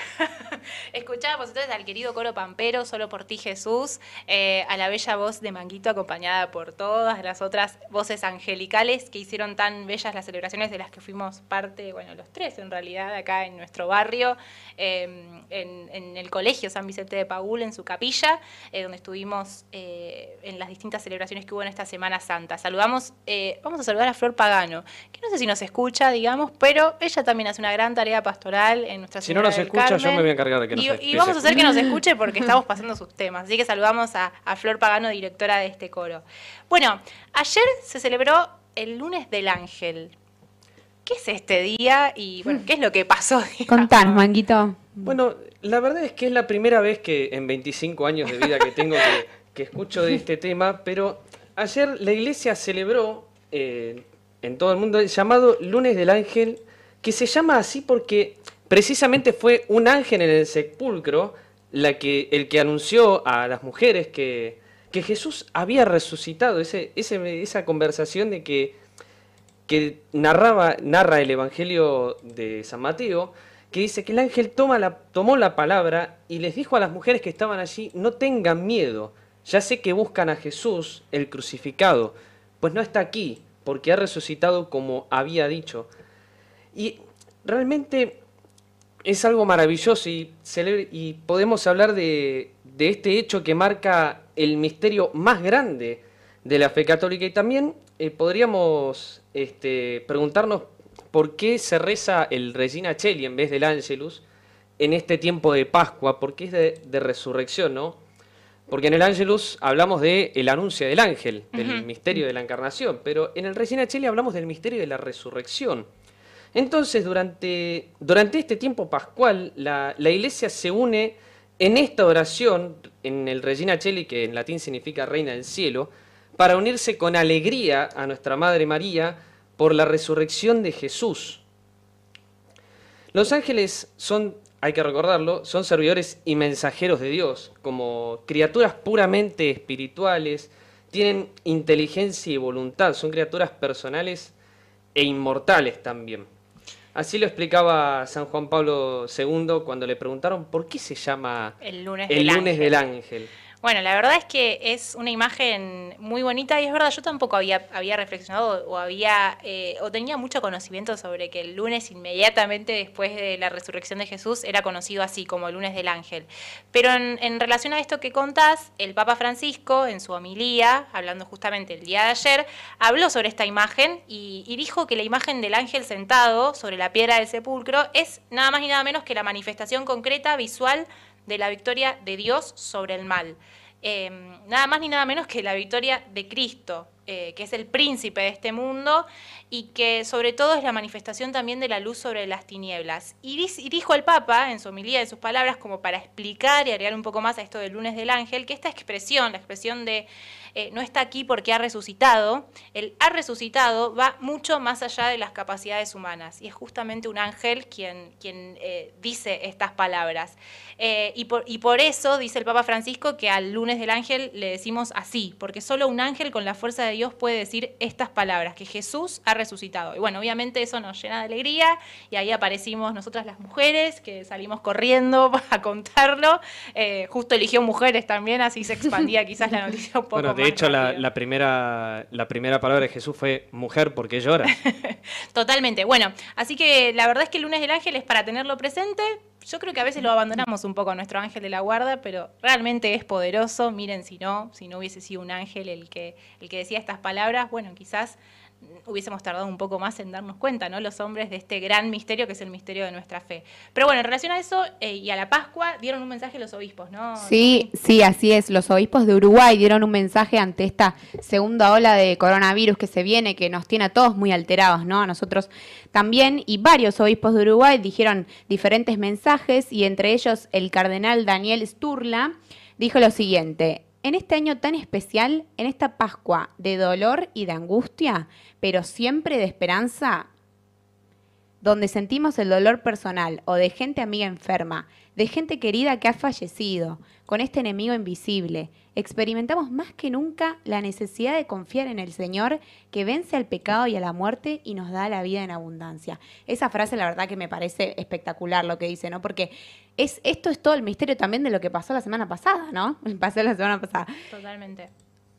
Escuchábamos entonces al querido coro Pampero, Solo por ti Jesús, eh, a la bella voz de Manguito acompañada por todas las otras voces angelicales que hicieron tan bellas las celebraciones de las que fuimos parte, bueno, los tres en realidad, acá en nuestro barrio, eh, en, el colegio San Vicente de Paul, en su capilla, eh, donde estuvimos en las distintas celebraciones que hubo en esta Semana Santa. Saludamos eh, vamos a saludar a Flor Pagano, que no sé si nos escucha, digamos, pero ella también hace una gran tarea pastoral en nuestra Si no nos escucha, yo me voy a encargar de que nos escuche. Y vamos a hacer que nos escuche porque estamos pasando sus temas. Así que saludamos a, Flor Pagano, directora de este coro. Bueno, ayer se celebró el lunes del ángel. ¿Qué es este día y bueno, qué es lo que pasó? Contanos, Manguito. Bueno, la verdad es que es la primera vez que en 25 años de vida que tengo que escucho de este tema, pero ayer la iglesia celebró eh, en todo el mundo el llamado Lunes del Ángel, que se llama así porque precisamente fue un ángel en el sepulcro la que, el que anunció a las mujeres que, Jesús había resucitado, ese, esa conversación de que, narraba, narra el Evangelio de San Mateo, que dice que el ángel tomó la palabra y les dijo a las mujeres que estaban allí, no tengan miedo, ya sé que buscan a Jesús, el crucificado, pues no está aquí, porque ha resucitado como había dicho. Y realmente es algo maravilloso y, y podemos hablar de, este hecho que marca el misterio más grande de la fe católica. Y también eh, podríamos este, preguntarnos por qué se reza el Regina Cheli en vez del Ángelus en este tiempo de Pascua, porque es de, de resurrección, ¿no? Porque en el Angelus hablamos del el anuncio del ángel, del misterio de la encarnación, pero en el Regina Cheli hablamos del misterio de la resurrección. Entonces, durante, durante este tiempo pascual, la, iglesia se une en esta oración, en el Regina Cheli, que en latín significa Reina del Cielo, para unirse con alegría a nuestra Madre María por la resurrección de Jesús. Los ángeles son hay que recordarlo, son servidores y mensajeros de Dios, como criaturas puramente espirituales, tienen inteligencia y voluntad, son criaturas personales e inmortales también. Así lo explicaba San Juan Pablo II cuando le preguntaron por qué se llama el lunes, del ángel. Bueno, la verdad es que es una imagen muy bonita y es verdad, yo tampoco había, había reflexionado o había eh, o tenía mucho conocimiento sobre que el lunes inmediatamente después de la resurrección de Jesús era conocido así como el lunes del ángel. Pero en, relación a esto que contás, el Papa Francisco en su homilía, hablando justamente el día de ayer, habló sobre esta imagen y, y dijo que la imagen del ángel sentado sobre la piedra del sepulcro es nada más y nada menos que la manifestación concreta, visual, de la victoria de Dios sobre el mal. Em, nada más ni nada menos que la victoria de Cristo, eh, que es el príncipe de este mundo y que sobre todo es la manifestación también de la luz sobre las tinieblas. Y, dijo el Papa en su homilía, de sus palabras, como para explicar y agregar un poco más a esto del lunes del ángel, que esta expresión, la expresión de eh, no está aquí porque ha resucitado, el ha resucitado va mucho más allá de las capacidades humanas y es justamente un ángel quien, quien eh, dice estas palabras. Eh, y, por, y por eso dice el Papa Francisco que al lunes del ángel le decimos así, porque solo un ángel con la fuerza de Dios puede decir estas palabras, que Jesús ha resucitado. Y bueno, obviamente eso nos llena de alegría y ahí aparecimos nosotras las mujeres que salimos corriendo a contarlo. justo eligió mujeres también, así se expandía quizás la noticia un poco de hecho, la, primera, la primera palabra de Jesús fue mujer porque llora. Totalmente. Bueno, así que la verdad es que el lunes del ángel es para tenerlo presente. Yo creo que a veces lo abandonamos un poco a nuestro ángel de la guarda, pero realmente es poderoso. Miren si no, si no hubiese sido un ángel el que, el que decía estas palabras, bueno, quizás hubiésemos tardado un poco más en darnos cuenta, ¿no? Los hombres de este gran misterio que es el misterio de nuestra fe. Pero bueno, en relación a eso eh, y a la Pascua, dieron un mensaje los obispos, ¿no? Sí, sí, así es. Los obispos de Uruguay dieron un mensaje ante esta segunda ola de coronavirus que se viene, que nos tiene a todos muy alterados, ¿no? A nosotros también. Y varios obispos de Uruguay dijeron diferentes mensajes y entre ellos el cardenal Daniel Sturla dijo lo siguiente. En este año tan especial, en esta Pascua de dolor y de angustia, pero siempre de esperanza, donde sentimos el dolor personal o de gente amiga enferma, de gente querida que ha fallecido, con este enemigo invisible, experimentamos más que nunca la necesidad de confiar en el Señor que vence al pecado y a la muerte y nos da la vida en abundancia. Esa frase la verdad que me parece espectacular lo que dice, ¿no? Porque es, esto es todo el misterio también de lo que pasó la semana pasada, ¿no? Pasó la semana pasada. Totalmente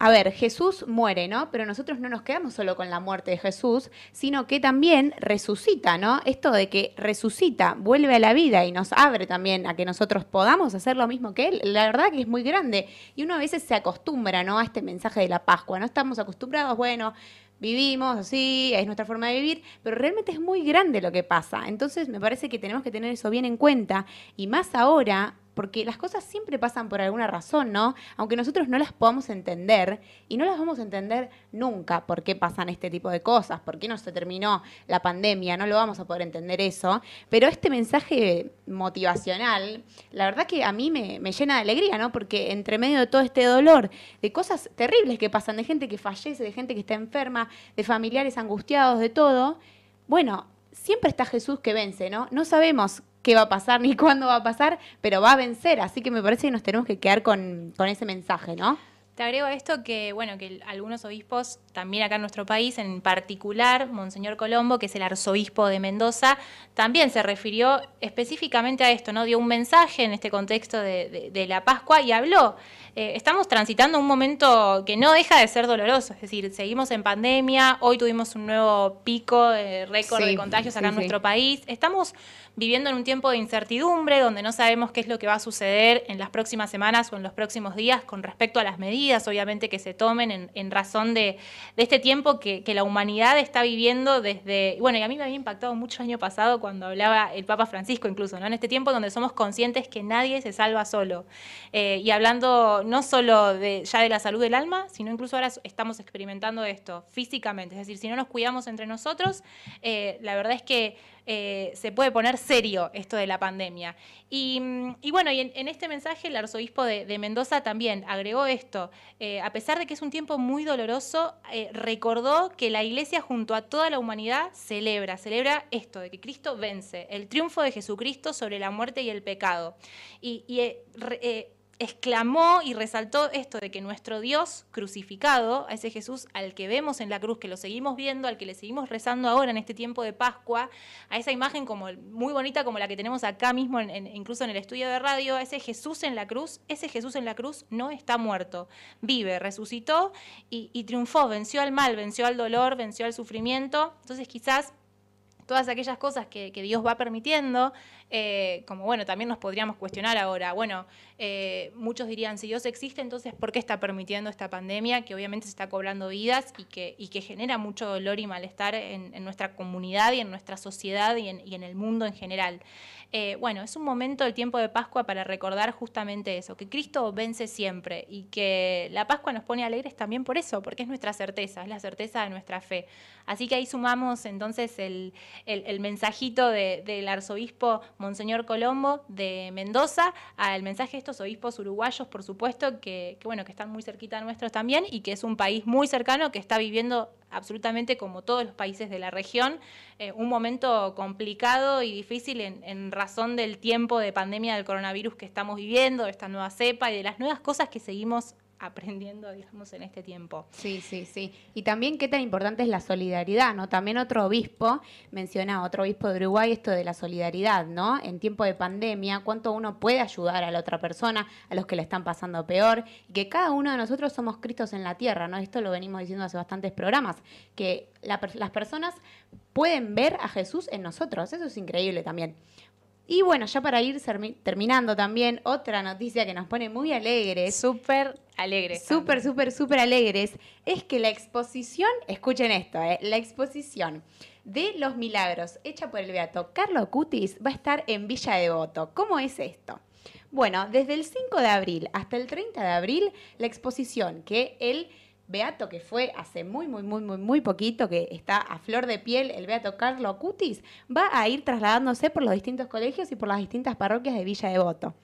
a ver, Jesús muere, ¿no? Pero nosotros no nos quedamos solo con la muerte de Jesús, sino que también resucita, ¿no? Esto de que resucita, vuelve a la vida y nos abre también a que nosotros podamos hacer lo mismo que Él. La verdad que es muy grande. Y uno a veces se acostumbra, ¿no? A este mensaje de la Pascua. No estamos acostumbrados, bueno, vivimos así, es nuestra forma de vivir, pero realmente es muy grande lo que pasa. Entonces me parece que tenemos que tener eso bien en cuenta y más ahora porque las cosas siempre pasan por alguna razón, ¿no? Aunque nosotros no las podamos entender, y no las vamos a entender nunca por qué pasan este tipo de cosas, por qué no se terminó la pandemia, no lo vamos a poder entender eso, pero este mensaje motivacional, la verdad que a mí me, me llena de alegría, ¿no? Porque entre medio de todo este dolor, de cosas terribles que pasan, de gente que fallece, de gente que está enferma, de familiares angustiados, de todo, bueno, siempre está Jesús que vence, ¿no? No sabemos qué va a pasar ni cuándo va a pasar, pero va a vencer. Así que me parece que nos tenemos que quedar con, con ese mensaje, ¿no? Te agrego esto que, bueno, que algunos obispos, también acá en nuestro país, en particular Monseñor Colombo, que es el arzobispo de Mendoza, también se refirió específicamente a esto, ¿no? Dio un mensaje en este contexto de, la Pascua y habló. Eh, estamos transitando un momento que no deja de ser doloroso, es decir, seguimos en pandemia, hoy tuvimos un nuevo pico, de récord de contagios acá en nuestro país. Estamos viviendo en un tiempo de incertidumbre donde no sabemos qué es lo que va a suceder en las próximas semanas o en los próximos días con respecto a las medidas, obviamente, que se tomen en, razón de, este tiempo que, la humanidad está viviendo desde, bueno, y a mí me había impactado mucho el año pasado cuando hablaba el Papa Francisco incluso, ¿no? En este tiempo donde somos conscientes que nadie se salva solo. Eh, y hablando no solo de, ya de la salud del alma, sino incluso ahora estamos experimentando esto físicamente. Es decir, si no nos cuidamos entre nosotros, eh, la verdad es que eh, se puede poner serio esto de la pandemia. Y, bueno, y en, este mensaje el arzobispo de, Mendoza también agregó esto. A pesar de que es un tiempo muy doloroso, eh, recordó que la iglesia junto a toda la humanidad celebra, celebra esto, de que Cristo vence, el triunfo de Jesucristo sobre la muerte y el pecado. Y, exclamó y resaltó esto de que nuestro Dios crucificado, a ese Jesús al que vemos en la cruz, que lo seguimos viendo, al que le seguimos rezando ahora en este tiempo de Pascua, a esa imagen como muy bonita como la que tenemos acá mismo, incluso en el estudio de radio, a ese Jesús en la cruz, ese Jesús en la cruz no está muerto, vive, resucitó y triunfó, venció al mal, venció al dolor, venció al sufrimiento. Entonces quizás todas aquellas cosas que, Dios va permitiendo, eh, como bueno, también nos podríamos cuestionar ahora, bueno, eh, muchos dirían, si Dios existe, entonces, ¿por qué está permitiendo esta pandemia que obviamente se está cobrando vidas y que, genera mucho dolor y malestar en, nuestra comunidad y en nuestra sociedad y en el mundo en general? Eh, bueno, es un momento el tiempo de Pascua para recordar justamente eso, que Cristo vence siempre y que la Pascua nos pone alegres también por eso, porque es nuestra certeza, es la certeza de nuestra fe. Así que ahí sumamos entonces el, mensajito del arzobispo Monseñor Colombo de Mendoza al mensaje de estos obispos uruguayos, por supuesto, que, que, bueno, que están muy cerquita nuestros también y que es un país muy cercano que está viviendo absolutamente como todos los países de la región, eh, un momento complicado y difícil en, razón del tiempo de pandemia del coronavirus que estamos viviendo, de esta nueva cepa y de las nuevas cosas que seguimos aprendiendo, digamos, en este tiempo. Sí, sí, sí. Y también qué tan importante es la solidaridad, ¿no? También otro obispo menciona, otro obispo de Uruguay, esto de la solidaridad, ¿no? En tiempo de pandemia, cuánto uno puede ayudar a la otra persona, a los que le están pasando peor, y que cada uno de nosotros somos Cristos en la tierra, ¿no? Esto lo venimos diciendo hace bastantes programas, que las personas pueden ver a Jesús en nosotros, eso es increíble también. Y bueno, ya para ir terminando también, otra noticia que nos pone muy alegres. Súper alegres. Súper, súper, súper alegres. Es que la exposición, escuchen esto, eh, la exposición de los milagros hecha por el beato Carlo Cutis va a estar en Villa Devoto. ¿Cómo es esto? Bueno, desde el 5 de abril hasta el 30 de abril, la exposición que él Beato, que fue hace muy, muy, muy, muy, muy poquito, que está a flor de piel, el Beato Carlo Cutis, va a ir trasladándose por los distintos colegios y por las distintas parroquias de Villa Devoto.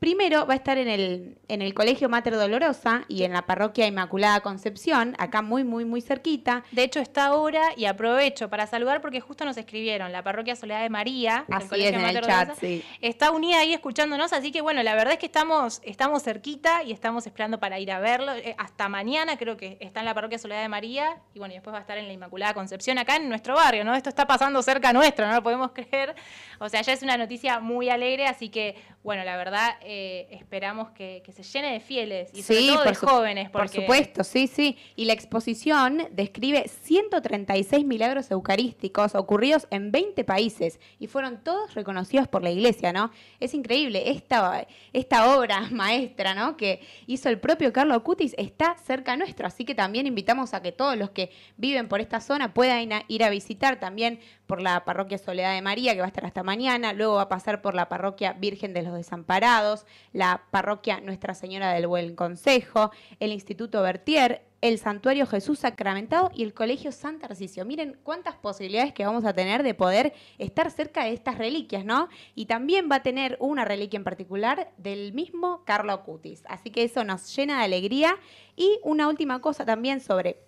Primero va a estar en el, en el Colegio Mater Dolorosa y en la Parroquia Inmaculada Concepción, acá muy, muy, muy cerquita. De hecho, está ahora y aprovecho para saludar porque justo nos escribieron la Parroquia Soledad de María, así Colegio es, en el chat, sí. está unida ahí escuchándonos, así que bueno, la verdad es que estamos, estamos cerquita y estamos esperando para ir a verlo. Eh, hasta mañana creo que está en la Parroquia Soledad de María y bueno, y después va a estar en la Inmaculada Concepción, acá en nuestro barrio, ¿no? Esto está pasando cerca nuestro, no lo podemos creer. O sea, ya es una noticia muy alegre, así que bueno, la verdad eh, esperamos que, se llene de fieles y sobre todo de jóvenes. Por supuesto, sí, sí. Y la exposición describe 136 milagros eucarísticos ocurridos en 20 países y fueron todos reconocidos por la iglesia, ¿no? Es increíble, esta, esta obra maestra, ¿no? Que hizo el propio Carlo Acutis está cerca nuestro, así que también invitamos a que todos los que viven por esta zona puedan ir a visitar también por la parroquia Soledad de María, que va a estar hasta mañana, luego va a pasar por la parroquia Virgen de los Desamparados, la parroquia Nuestra Señora del Buen Consejo, el Instituto Bertier, el Santuario Jesús Sacramentado y el Colegio Santa Arcisio. Miren cuántas posibilidades que vamos a tener de poder estar cerca de estas reliquias, ¿no? Y también va a tener una reliquia en particular del mismo Carlo Acutis. Así que eso nos llena de alegría. Y una última cosa también sobre,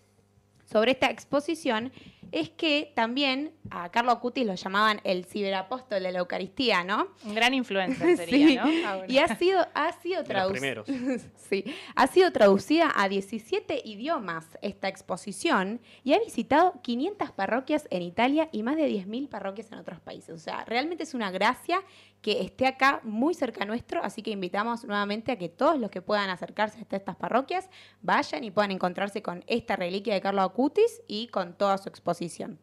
sobre esta exposición es que también a Carlo Acutis lo llamaban el ciberapóstol de la Eucaristía, ¿no? Un gran influencer sería, ¿no? Ah, y ha sido, ha sido traducida. sí, ha sido traducida a 17 idiomas esta exposición y ha visitado 500 parroquias en Italia y más de 10.000 parroquias en otros países. O sea, realmente es una gracia que esté acá muy cerca nuestro, así que invitamos nuevamente a que todos los que puedan acercarse a estas parroquias vayan y puedan encontrarse con esta reliquia de Carlo Acutis y con toda su exposición.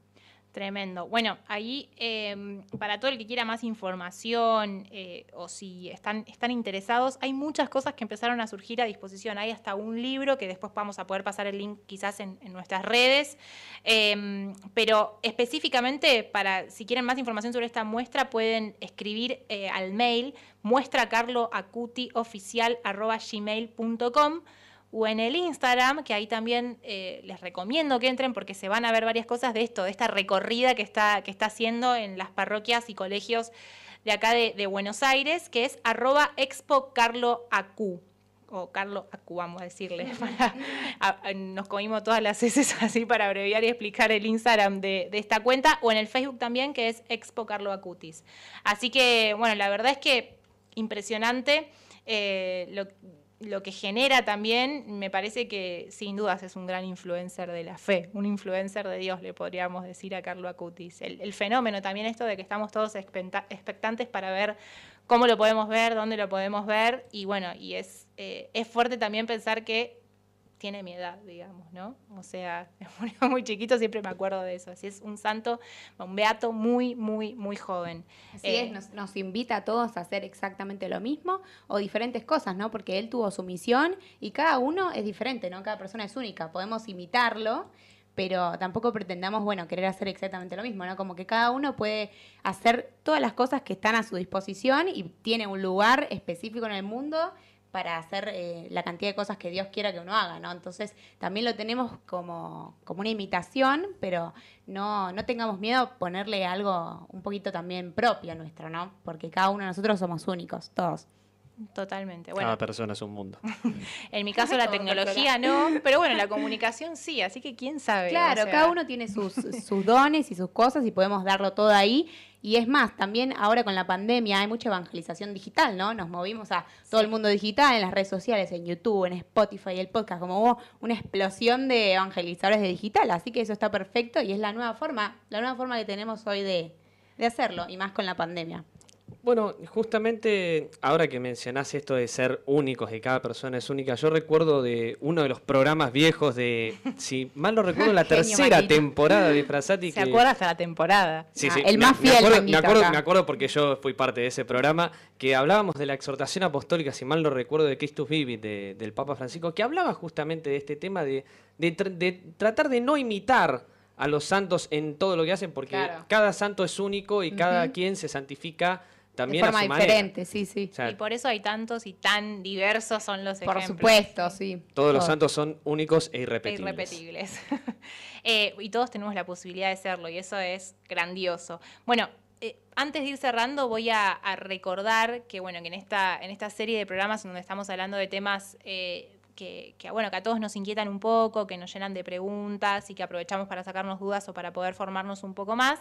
Tremendo. Bueno, ahí em, para todo el que quiera más información eh, o si están, interesados, hay muchas cosas que empezaron a surgir a disposición. Hay hasta un libro que después vamos a poder pasar el link quizás en, nuestras redes. Em, pero específicamente, para si quieren más información sobre esta muestra, pueden escribir eh, al mail muestracarloacutioficial.gmail.com o en el Instagram, que ahí también eh, les recomiendo que entren porque se van a ver varias cosas de esto, de esta recorrida que está, que está haciendo en las parroquias y colegios de acá de, Buenos Aires, que es arroba expo Carlo Acu o Carlo Acu, vamos a decirle. nos comimos todas las heces así para abreviar y explicar el Instagram de, esta cuenta, o en el Facebook también, que es Expo Carlo. Así que, bueno, la verdad es que impresionante eh, lo, lo que genera también, me parece que sin dudas es un gran influencer de la fe, un influencer de Dios, le podríamos decir a Carlo Acutis. El, fenómeno también esto de que estamos todos expectantes para ver cómo lo podemos ver, dónde lo podemos ver, y bueno, y es, eh, es fuerte también pensar que tiene mi edad, digamos, ¿no? O sea, murió muy chiquito, siempre me acuerdo de eso. Así es un santo, un beato muy, muy, muy joven. Así es, eh, nos, invita a todos a hacer exactamente lo mismo o diferentes cosas, ¿no? Porque él tuvo su misión y cada uno es diferente, ¿no? Cada persona es única. Podemos imitarlo, pero tampoco pretendamos, bueno, querer hacer exactamente lo mismo, ¿no? Como que cada uno puede hacer todas las cosas que están a su disposición y tiene un lugar específico en el mundo para hacer eh, la cantidad de cosas que Dios quiera que uno haga, ¿no? Entonces también lo tenemos como, como una imitación, pero no, no tengamos miedo a ponerle algo un poquito también propio nuestro, ¿no? Porque cada uno de nosotros somos únicos, todos. Totalmente. Cada persona es un mundo. en mi caso la tecnología no, pero bueno, la comunicación sí, así que quién sabe. Claro, cada uno tiene sus, sus dones y sus cosas y podemos darlo todo ahí y es más, también ahora con la pandemia hay mucha evangelización digital, ¿no? Nos movimos a todo el mundo digital, en las redes sociales, en YouTube, en Spotify, el podcast, como hubo una explosión de evangelizadores de digital. Así que eso está perfecto y es la nueva forma, la nueva forma que tenemos hoy de, de hacerlo, y más con la pandemia. Bueno, justamente ahora que mencionás esto de ser únicos, de cada persona es única, yo recuerdo de uno de los programas viejos de, si mal no recuerdo, la tercera temporada de Frasati. ¿Se acuerda hasta la temporada? Sí, sí. Ah, el más fiel. Me acuerdo, me acuerdo, porque yo fui parte de ese programa, que hablábamos de la exhortación apostólica, si mal no recuerdo, de Christus Vivit, del Papa Francisco, que hablaba justamente de este tema de, de, tratar de no imitar a los santos en todo lo que hacen, porque cada santo es único y cada quien se santifica también de forma diferente, sí, sí. y por eso hay tantos y tan diversos son los ejemplos. Por supuesto, sí. Todos los santos son únicos e irrepetibles. E irrepetibles. Eh, y todos tenemos la posibilidad de serlo y eso es grandioso. Bueno, eh, antes de ir cerrando, voy a, recordar que, bueno, que en esta, en esta serie de programas donde estamos hablando de temas eh, que, bueno, que a todos nos inquietan un poco, que nos llenan de preguntas y que aprovechamos para sacarnos dudas o para poder formarnos un poco más.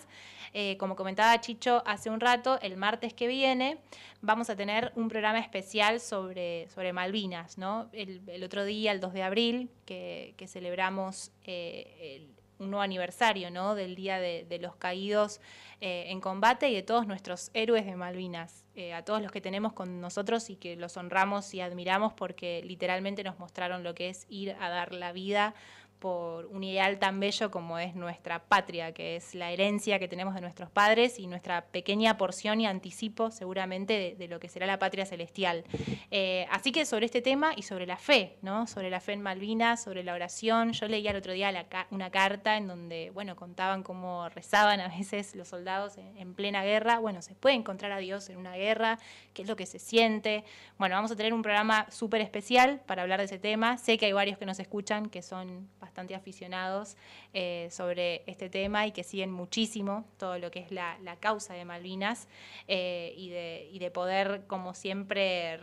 Eh, como comentaba Chicho hace un rato, el martes que viene vamos a tener un programa especial sobre, sobre Malvinas, ¿no? El, otro día, el 2 de abril, que, celebramos el un nuevo aniversario ¿no? del Día de, los Caídos eh, en Combate y de todos nuestros héroes de Malvinas, eh, a todos los que tenemos con nosotros y que los honramos y admiramos porque literalmente nos mostraron lo que es ir a dar la vida por un ideal tan bello como es nuestra patria, que es la herencia que tenemos de nuestros padres y nuestra pequeña porción y anticipo seguramente de, lo que será la patria celestial. Eh, así que sobre este tema y sobre la fe, ¿no? sobre la fe en Malvinas, sobre la oración, yo leía el otro día una carta en donde bueno, contaban cómo rezaban a veces los soldados en, plena guerra. Bueno, se puede encontrar a Dios en una guerra, qué es lo que se siente. Bueno, vamos a tener un programa súper especial para hablar de ese tema. Sé que hay varios que nos escuchan que son bastante aficionados eh, sobre este tema y que siguen muchísimo todo lo que es la, causa de Malvinas eh, y, de, y de poder, como siempre,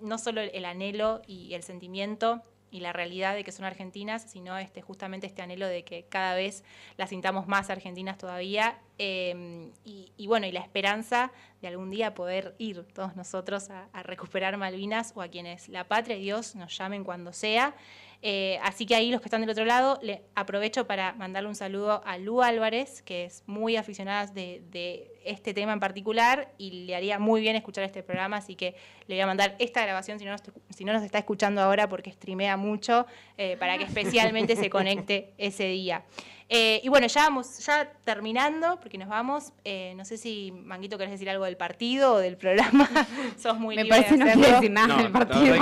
no solo el anhelo y el sentimiento, y la realidad de que son argentinas, sino este, justamente este anhelo de que cada vez las sintamos más argentinas todavía em, y, bueno, y la esperanza de algún día poder ir todos nosotros a, a, recuperar Malvinas o a quienes la patria y Dios nos llamen cuando sea. Eh, así que ahí los que están del otro lado, le aprovecho para mandarle un saludo a Lu Álvarez, que es muy aficionada de, este tema en particular y le haría muy bien escuchar este programa, así que le voy a mandar esta grabación si no nos, si no nos está escuchando ahora porque streamea mucho, eh, para que especialmente se conecte ese día. Eh, y bueno, ya vamos, ya terminando, porque nos vamos. no sé si, Manguito, querés decir algo del partido o del programa. Sos muy Me parece no decir nada del partido.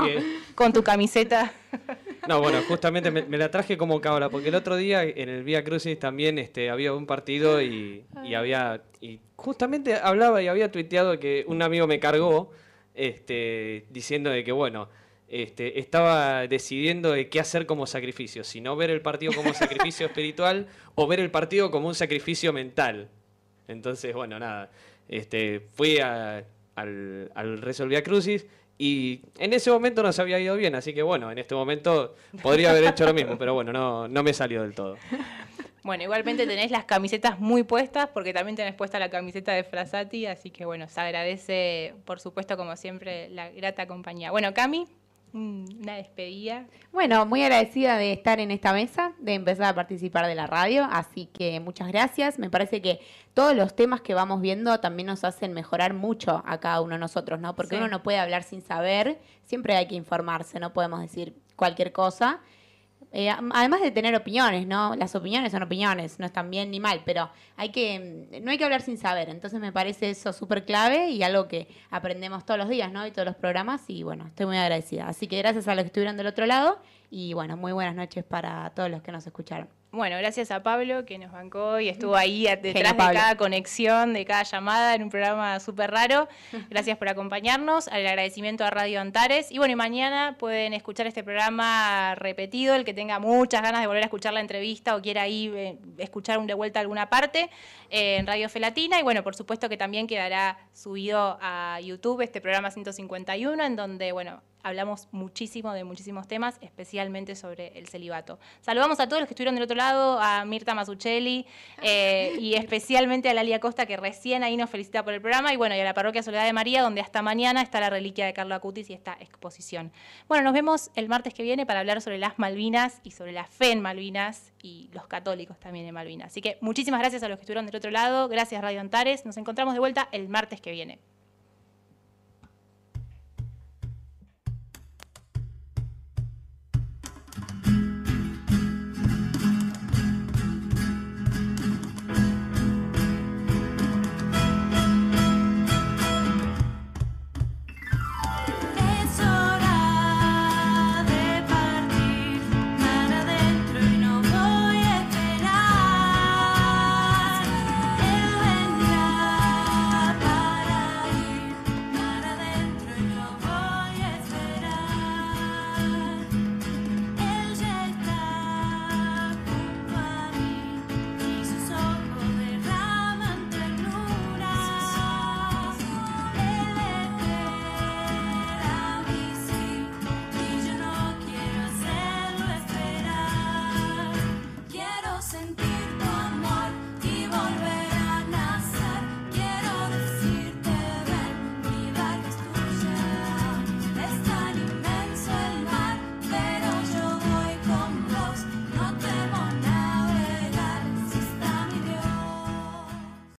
Con tu camiseta. No, bueno, justamente me, la traje como cabra, porque el otro día en el Vía Crucis también este, había un partido y, había. Y justamente hablaba y había tuiteado que un amigo me cargó este, diciendo de que, bueno, este, estaba decidiendo de qué hacer como sacrificio, si no ver el partido como sacrificio espiritual o ver el partido como un sacrificio mental. Entonces, bueno, nada, este, fui al, al Rezo Vía Crucis y en ese momento no se había ido bien, así que bueno, en este momento podría haber hecho lo mismo, pero bueno, no, no me salió del todo. Bueno, igualmente tenés las camisetas muy puestas, porque también tenés puesta la camiseta de Frasati, así que bueno, se agradece, por supuesto, como siempre, la grata compañía. Bueno, Cami, una despedida. Bueno, muy agradecida de estar en esta mesa, de empezar a participar de la radio, así que muchas gracias. Me parece que todos los temas que vamos viendo también nos hacen mejorar mucho a cada uno de nosotros, ¿no? Porque uno no puede hablar sin saber, siempre hay que informarse, no podemos decir cualquier cosa. Eh, además de tener opiniones, ¿no? Las opiniones son opiniones, no están bien ni mal, pero hay que, no hay que hablar sin saber. Entonces me parece eso súper clave y algo que aprendemos todos los días, ¿no? Y todos los programas y bueno, estoy muy agradecida. Así que gracias a los que estuvieron del otro lado y bueno, muy buenas noches para todos los que nos escucharon. Bueno, gracias a Pablo que nos bancó y estuvo ahí detrás de cada conexión, de cada llamada en un programa súper raro. Gracias por acompañarnos. El agradecimiento a Radio Antares. Y bueno, y mañana pueden escuchar este programa repetido, el que tenga muchas ganas de volver a escuchar la entrevista o quiera ir eh, escuchar de vuelta alguna parte eh, en Radio Felatina. Y bueno, por supuesto que también quedará subido a YouTube este programa 151, en donde, bueno, hablamos muchísimo de muchísimos temas, especialmente sobre el celibato. Saludamos a todos los que estuvieron del otro lado, a Mirta Masuccelli eh, y especialmente a Lalia Costa, que recién ahí nos felicita por el programa, y bueno, y a la parroquia Soledad de María, donde hasta mañana está la reliquia de Carlos Acutis y esta exposición. Bueno, nos vemos el martes que viene para hablar sobre las Malvinas y sobre la fe en Malvinas y los católicos también en Malvinas. Así que muchísimas gracias a los que estuvieron del otro lado, gracias Radio Antares, nos encontramos de vuelta el martes que viene.